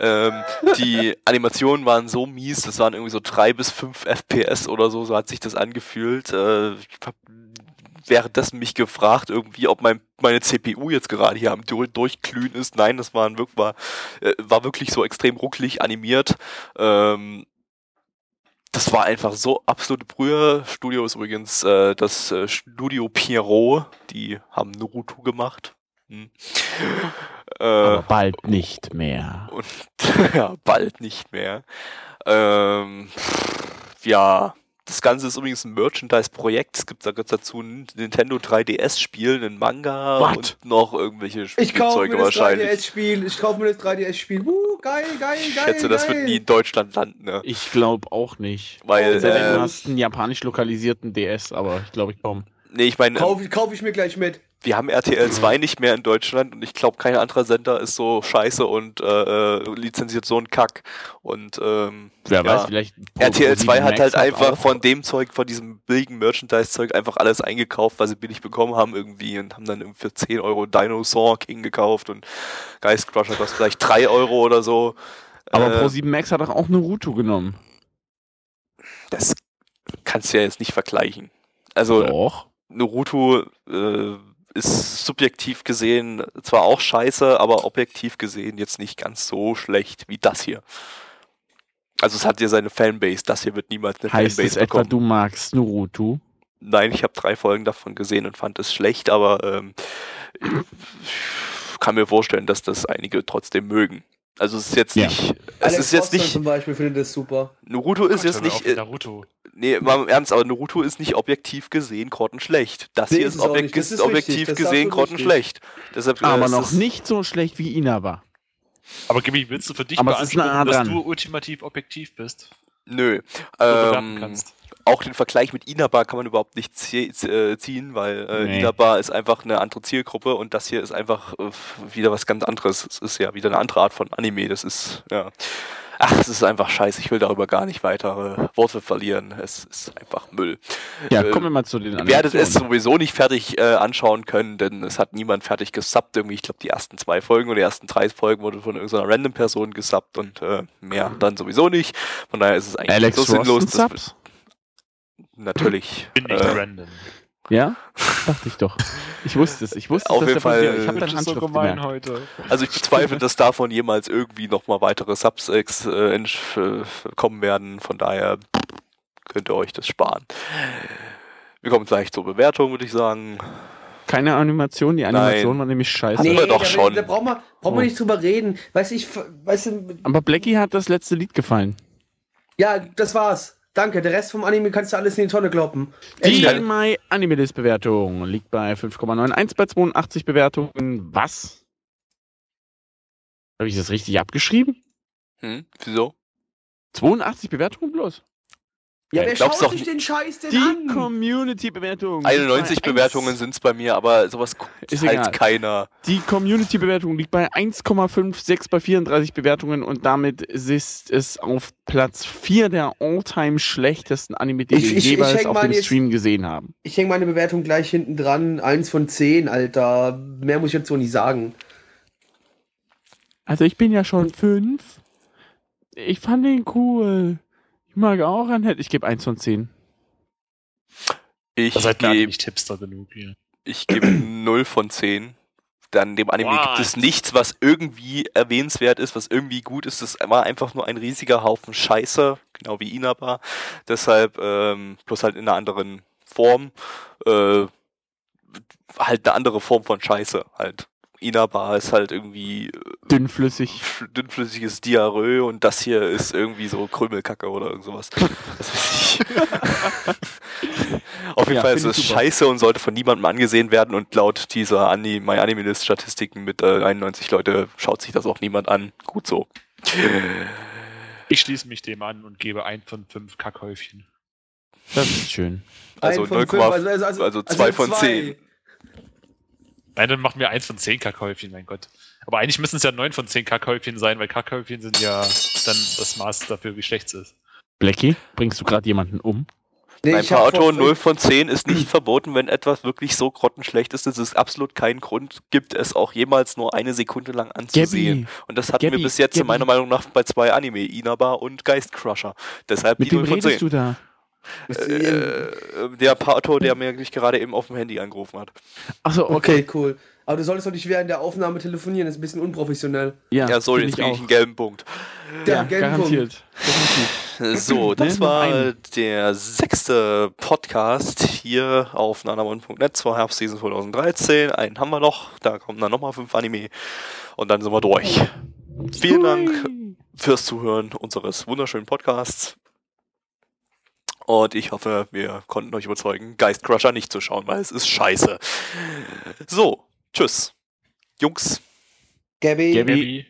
ähm, [LAUGHS] die Animationen waren so mies, das waren irgendwie so drei bis fünf FPS oder so, so hat sich das angefühlt. Äh, ich hab währenddessen mich gefragt, irgendwie, ob mein, meine CPU jetzt gerade hier am Dur Durchglühen ist. Nein, das war, äh, war wirklich so extrem ruckelig animiert. Ähm, das war einfach so absolute Brühe. Studio ist übrigens äh, das äh, Studio Pierrot. Die haben Naruto gemacht. Hm. Äh, bald nicht mehr. und [LAUGHS] ja, bald nicht mehr. Ähm, ja, das Ganze ist übrigens ein Merchandise-Projekt. Es gibt da gibt's dazu ein Nintendo 3DS-Spiel, einen Manga What? und noch irgendwelche Ich kaufe Spielzeuge mir das wahrscheinlich. 3DS-Spiel. Ich kaufe mir das 3DS-Spiel. Uh, geil, geil, Ich geil. schätze, das geil. wird nie in Deutschland landen. Ne? Ich glaube auch nicht. Weil, Es sei denn, du äh, hast einen japanisch lokalisierten DS, aber ich glaube, ich komme. nee, ich meine, Kaufe kauf ich mir gleich mit. Wir haben RTL 2 nicht mehr in Deutschland und ich glaube, kein anderer Sender ist so scheiße und äh, äh, lizenziert so einen Kack. Und ähm, Wer ja. weiß, vielleicht. RTL 2 hat halt einfach auch- von dem Zeug, von diesem billigen Merchandise-Zeug einfach alles eingekauft, was sie billig bekommen haben irgendwie und haben dann irgendwie für 10 Euro Dinosaur King gekauft und Geist Crusher kostet vielleicht 3 Euro oder so. Aber Äh, Pro7 Max hat doch auch Naruto genommen. das kannst du ja jetzt nicht vergleichen. Also Doch. Naruto äh, ist subjektiv gesehen zwar auch scheiße, aber objektiv gesehen jetzt nicht ganz so schlecht wie das hier. Also es hat ja seine Fanbase, das hier wird niemals eine Heißt Fanbase es etwa, bekommen. du magst Naruto? Nein, ich habe drei Folgen davon gesehen und fand es schlecht, aber ähm, ich kann mir vorstellen, dass das einige trotzdem mögen. Also es ist jetzt Ja. nicht, es Alex ist jetzt Rossmann nicht, zum Beispiel findet das super. Naruto ist jetzt Hör mir nicht, äh, Naruto. Nee, mal im Ernst, aber Naruto ist nicht objektiv gesehen grottenschlecht. Das Nee, hier ist objek. Das ist objektiv richtig. Gesehen grottenschlecht. Deshalb, äh, Aber es noch nicht so schlecht wie Inaba. Aber Gibi, willst du für dich Aber beanspruchen, dass dran. du ultimativ objektiv bist? Nö. Ähm, auch den Vergleich mit Inaba kann man überhaupt nicht äh, ziehen, weil äh, Nee. Inaba ist einfach eine andere Zielgruppe und das hier ist einfach äh, wieder was ganz anderes. Es ist ja wieder eine andere Art von Anime. Das ist, ja. Ach, es ist einfach scheiße. Ich will darüber gar nicht weitere Worte verlieren. Es ist einfach Müll. Ja, Äh, kommen wir mal zu den Ihr werdet es sowieso nicht fertig äh, anschauen können, denn es hat niemand fertig gesubbt. Irgendwie, ich glaube, die ersten zwei Folgen oder die ersten drei Folgen wurde von irgendeiner random Person gesubbt und äh, mehr dann sowieso nicht. Von daher ist es eigentlich Alex so sinnlos. Rosten dass- Subs? Natürlich. Bin nicht äh, random. Ja? Dachte ich doch. Ich wusste es. Ich wusste Auf es, jeden Fall, passiert. Ich habe äh, deine Das ist so Handschrift gemein gemerkt. heute. Also ich bezweifle, dass davon jemals irgendwie nochmal weitere Subs ex, äh, äh, kommen werden. Von daher könnt ihr euch das sparen. Wir kommen gleich zur Bewertung, würde ich sagen. Keine Animation. Die Animation Nein. war nämlich scheiße. Wir doch da, schon. Da brauchen wir, brauchen wir Oh. nicht drüber reden. Weißt du, ich, weißt du, Aber Blackie hat das letzte Lied gefallen. ja, das war's. Danke, der Rest vom Anime kannst du alles in die Tonne kloppen. Die My Anime List Bewertung liegt bei 5,91 bei 82 Bewertungen. Was? Habe ich das richtig abgeschrieben? Hm? Wieso? 82 Bewertungen bloß? Ja, Ja, wer glaubst schaut doch sich den Scheiß denn Die an? Community-Bewertung. 91 liegt bei Bewertungen 1 sind es bei mir, aber sowas guckt Ist halt egal. keiner. Die Community-Bewertung liegt bei 1,56 bei 34 Bewertungen und damit ist es auf Platz 4 der all-time schlechtesten Anime, die Ich- wir ich- ich jeweils häng auf dem jetzt- Stream gesehen haben. Ich hänge meine Bewertung gleich hinten dran. Eins von zehn, Alter. Mehr muss ich jetzt so nicht sagen. Also ich bin ja schon 5. Ich fand den cool. Ich mag auch einen Ich gebe 1 von 10. Ich Da seid gebe nicht Hipster genug hier. ich gebe [CLEARS THROAT] 0 von 10. Dann dem Anime What? gibt es nichts, was irgendwie erwähnenswert ist, was irgendwie gut ist. Das war einfach nur ein riesiger Haufen Scheiße, genau wie Inaba. Deshalb, ähm, plus halt in einer anderen Form, äh, halt eine andere Form von Scheiße halt. Inaba ist halt irgendwie äh, Dünnflüssig. dünnflüssiges Diarrhoe und das hier ist irgendwie so Krümelkacke oder irgend sowas. [LAUGHS] Das weiß ich. Auf jeden Ja, Fall ist es scheiße und sollte von niemandem angesehen werden und laut dieser Ani My Anime List Statistiken mit äh, 91 Leute schaut sich das auch niemand an. Gut so. Ich schließe mich dem an und gebe ein von fünf Kackhäufchen. Das ist schön. Also Ein von 0, fünf, also, also, also, also zwei von zwei. zehn. Nein, dann machen wir eins von zehn Kackhäufchen, mein Gott. Aber eigentlich müssen es ja neun von zehn Kackhäufchen sein, weil Kackhäufchen sind ja dann das Maß dafür, wie schlecht es ist. Blackie, bringst du gerade jemanden um? Nee, hab Auto vor- 0 von 10 ist nicht [CLEARS THROAT] verboten, wenn etwas wirklich so grottenschlecht ist, dass es absolut keinen Grund gibt, es auch jemals nur eine Sekunde lang anzusehen. Und das hatten wir Gabby, bis jetzt Gabby. meiner Meinung nach bei zwei Anime, Inaba und Geist Crusher. Deshalb mit die wem 0 von redest 10. du da? Äh, der Pato, der mir mich gerade eben auf dem Handy angerufen hat. Achso, okay. Okay, cool. Aber du solltest doch nicht während der Aufnahme telefonieren, das ist ein bisschen unprofessionell. Ja, Ja, sorry, jetzt ich kriege ich auch. einen gelben Punkt. Der Ja, gelbe garantiert. Definitiv. So, das war der sechste Podcast hier auf nanamon.net zur Herbstseason 2013. Einen haben wir noch, da kommen dann nochmal fünf Anime und dann sind wir durch. Vielen Dank fürs Zuhören unseres wunderschönen Podcasts. Und ich hoffe, wir konnten euch überzeugen, Geist Crusher nicht zu schauen, weil es ist scheiße. So, tschüss. Jungs. Gabby. Gabby. Gabby.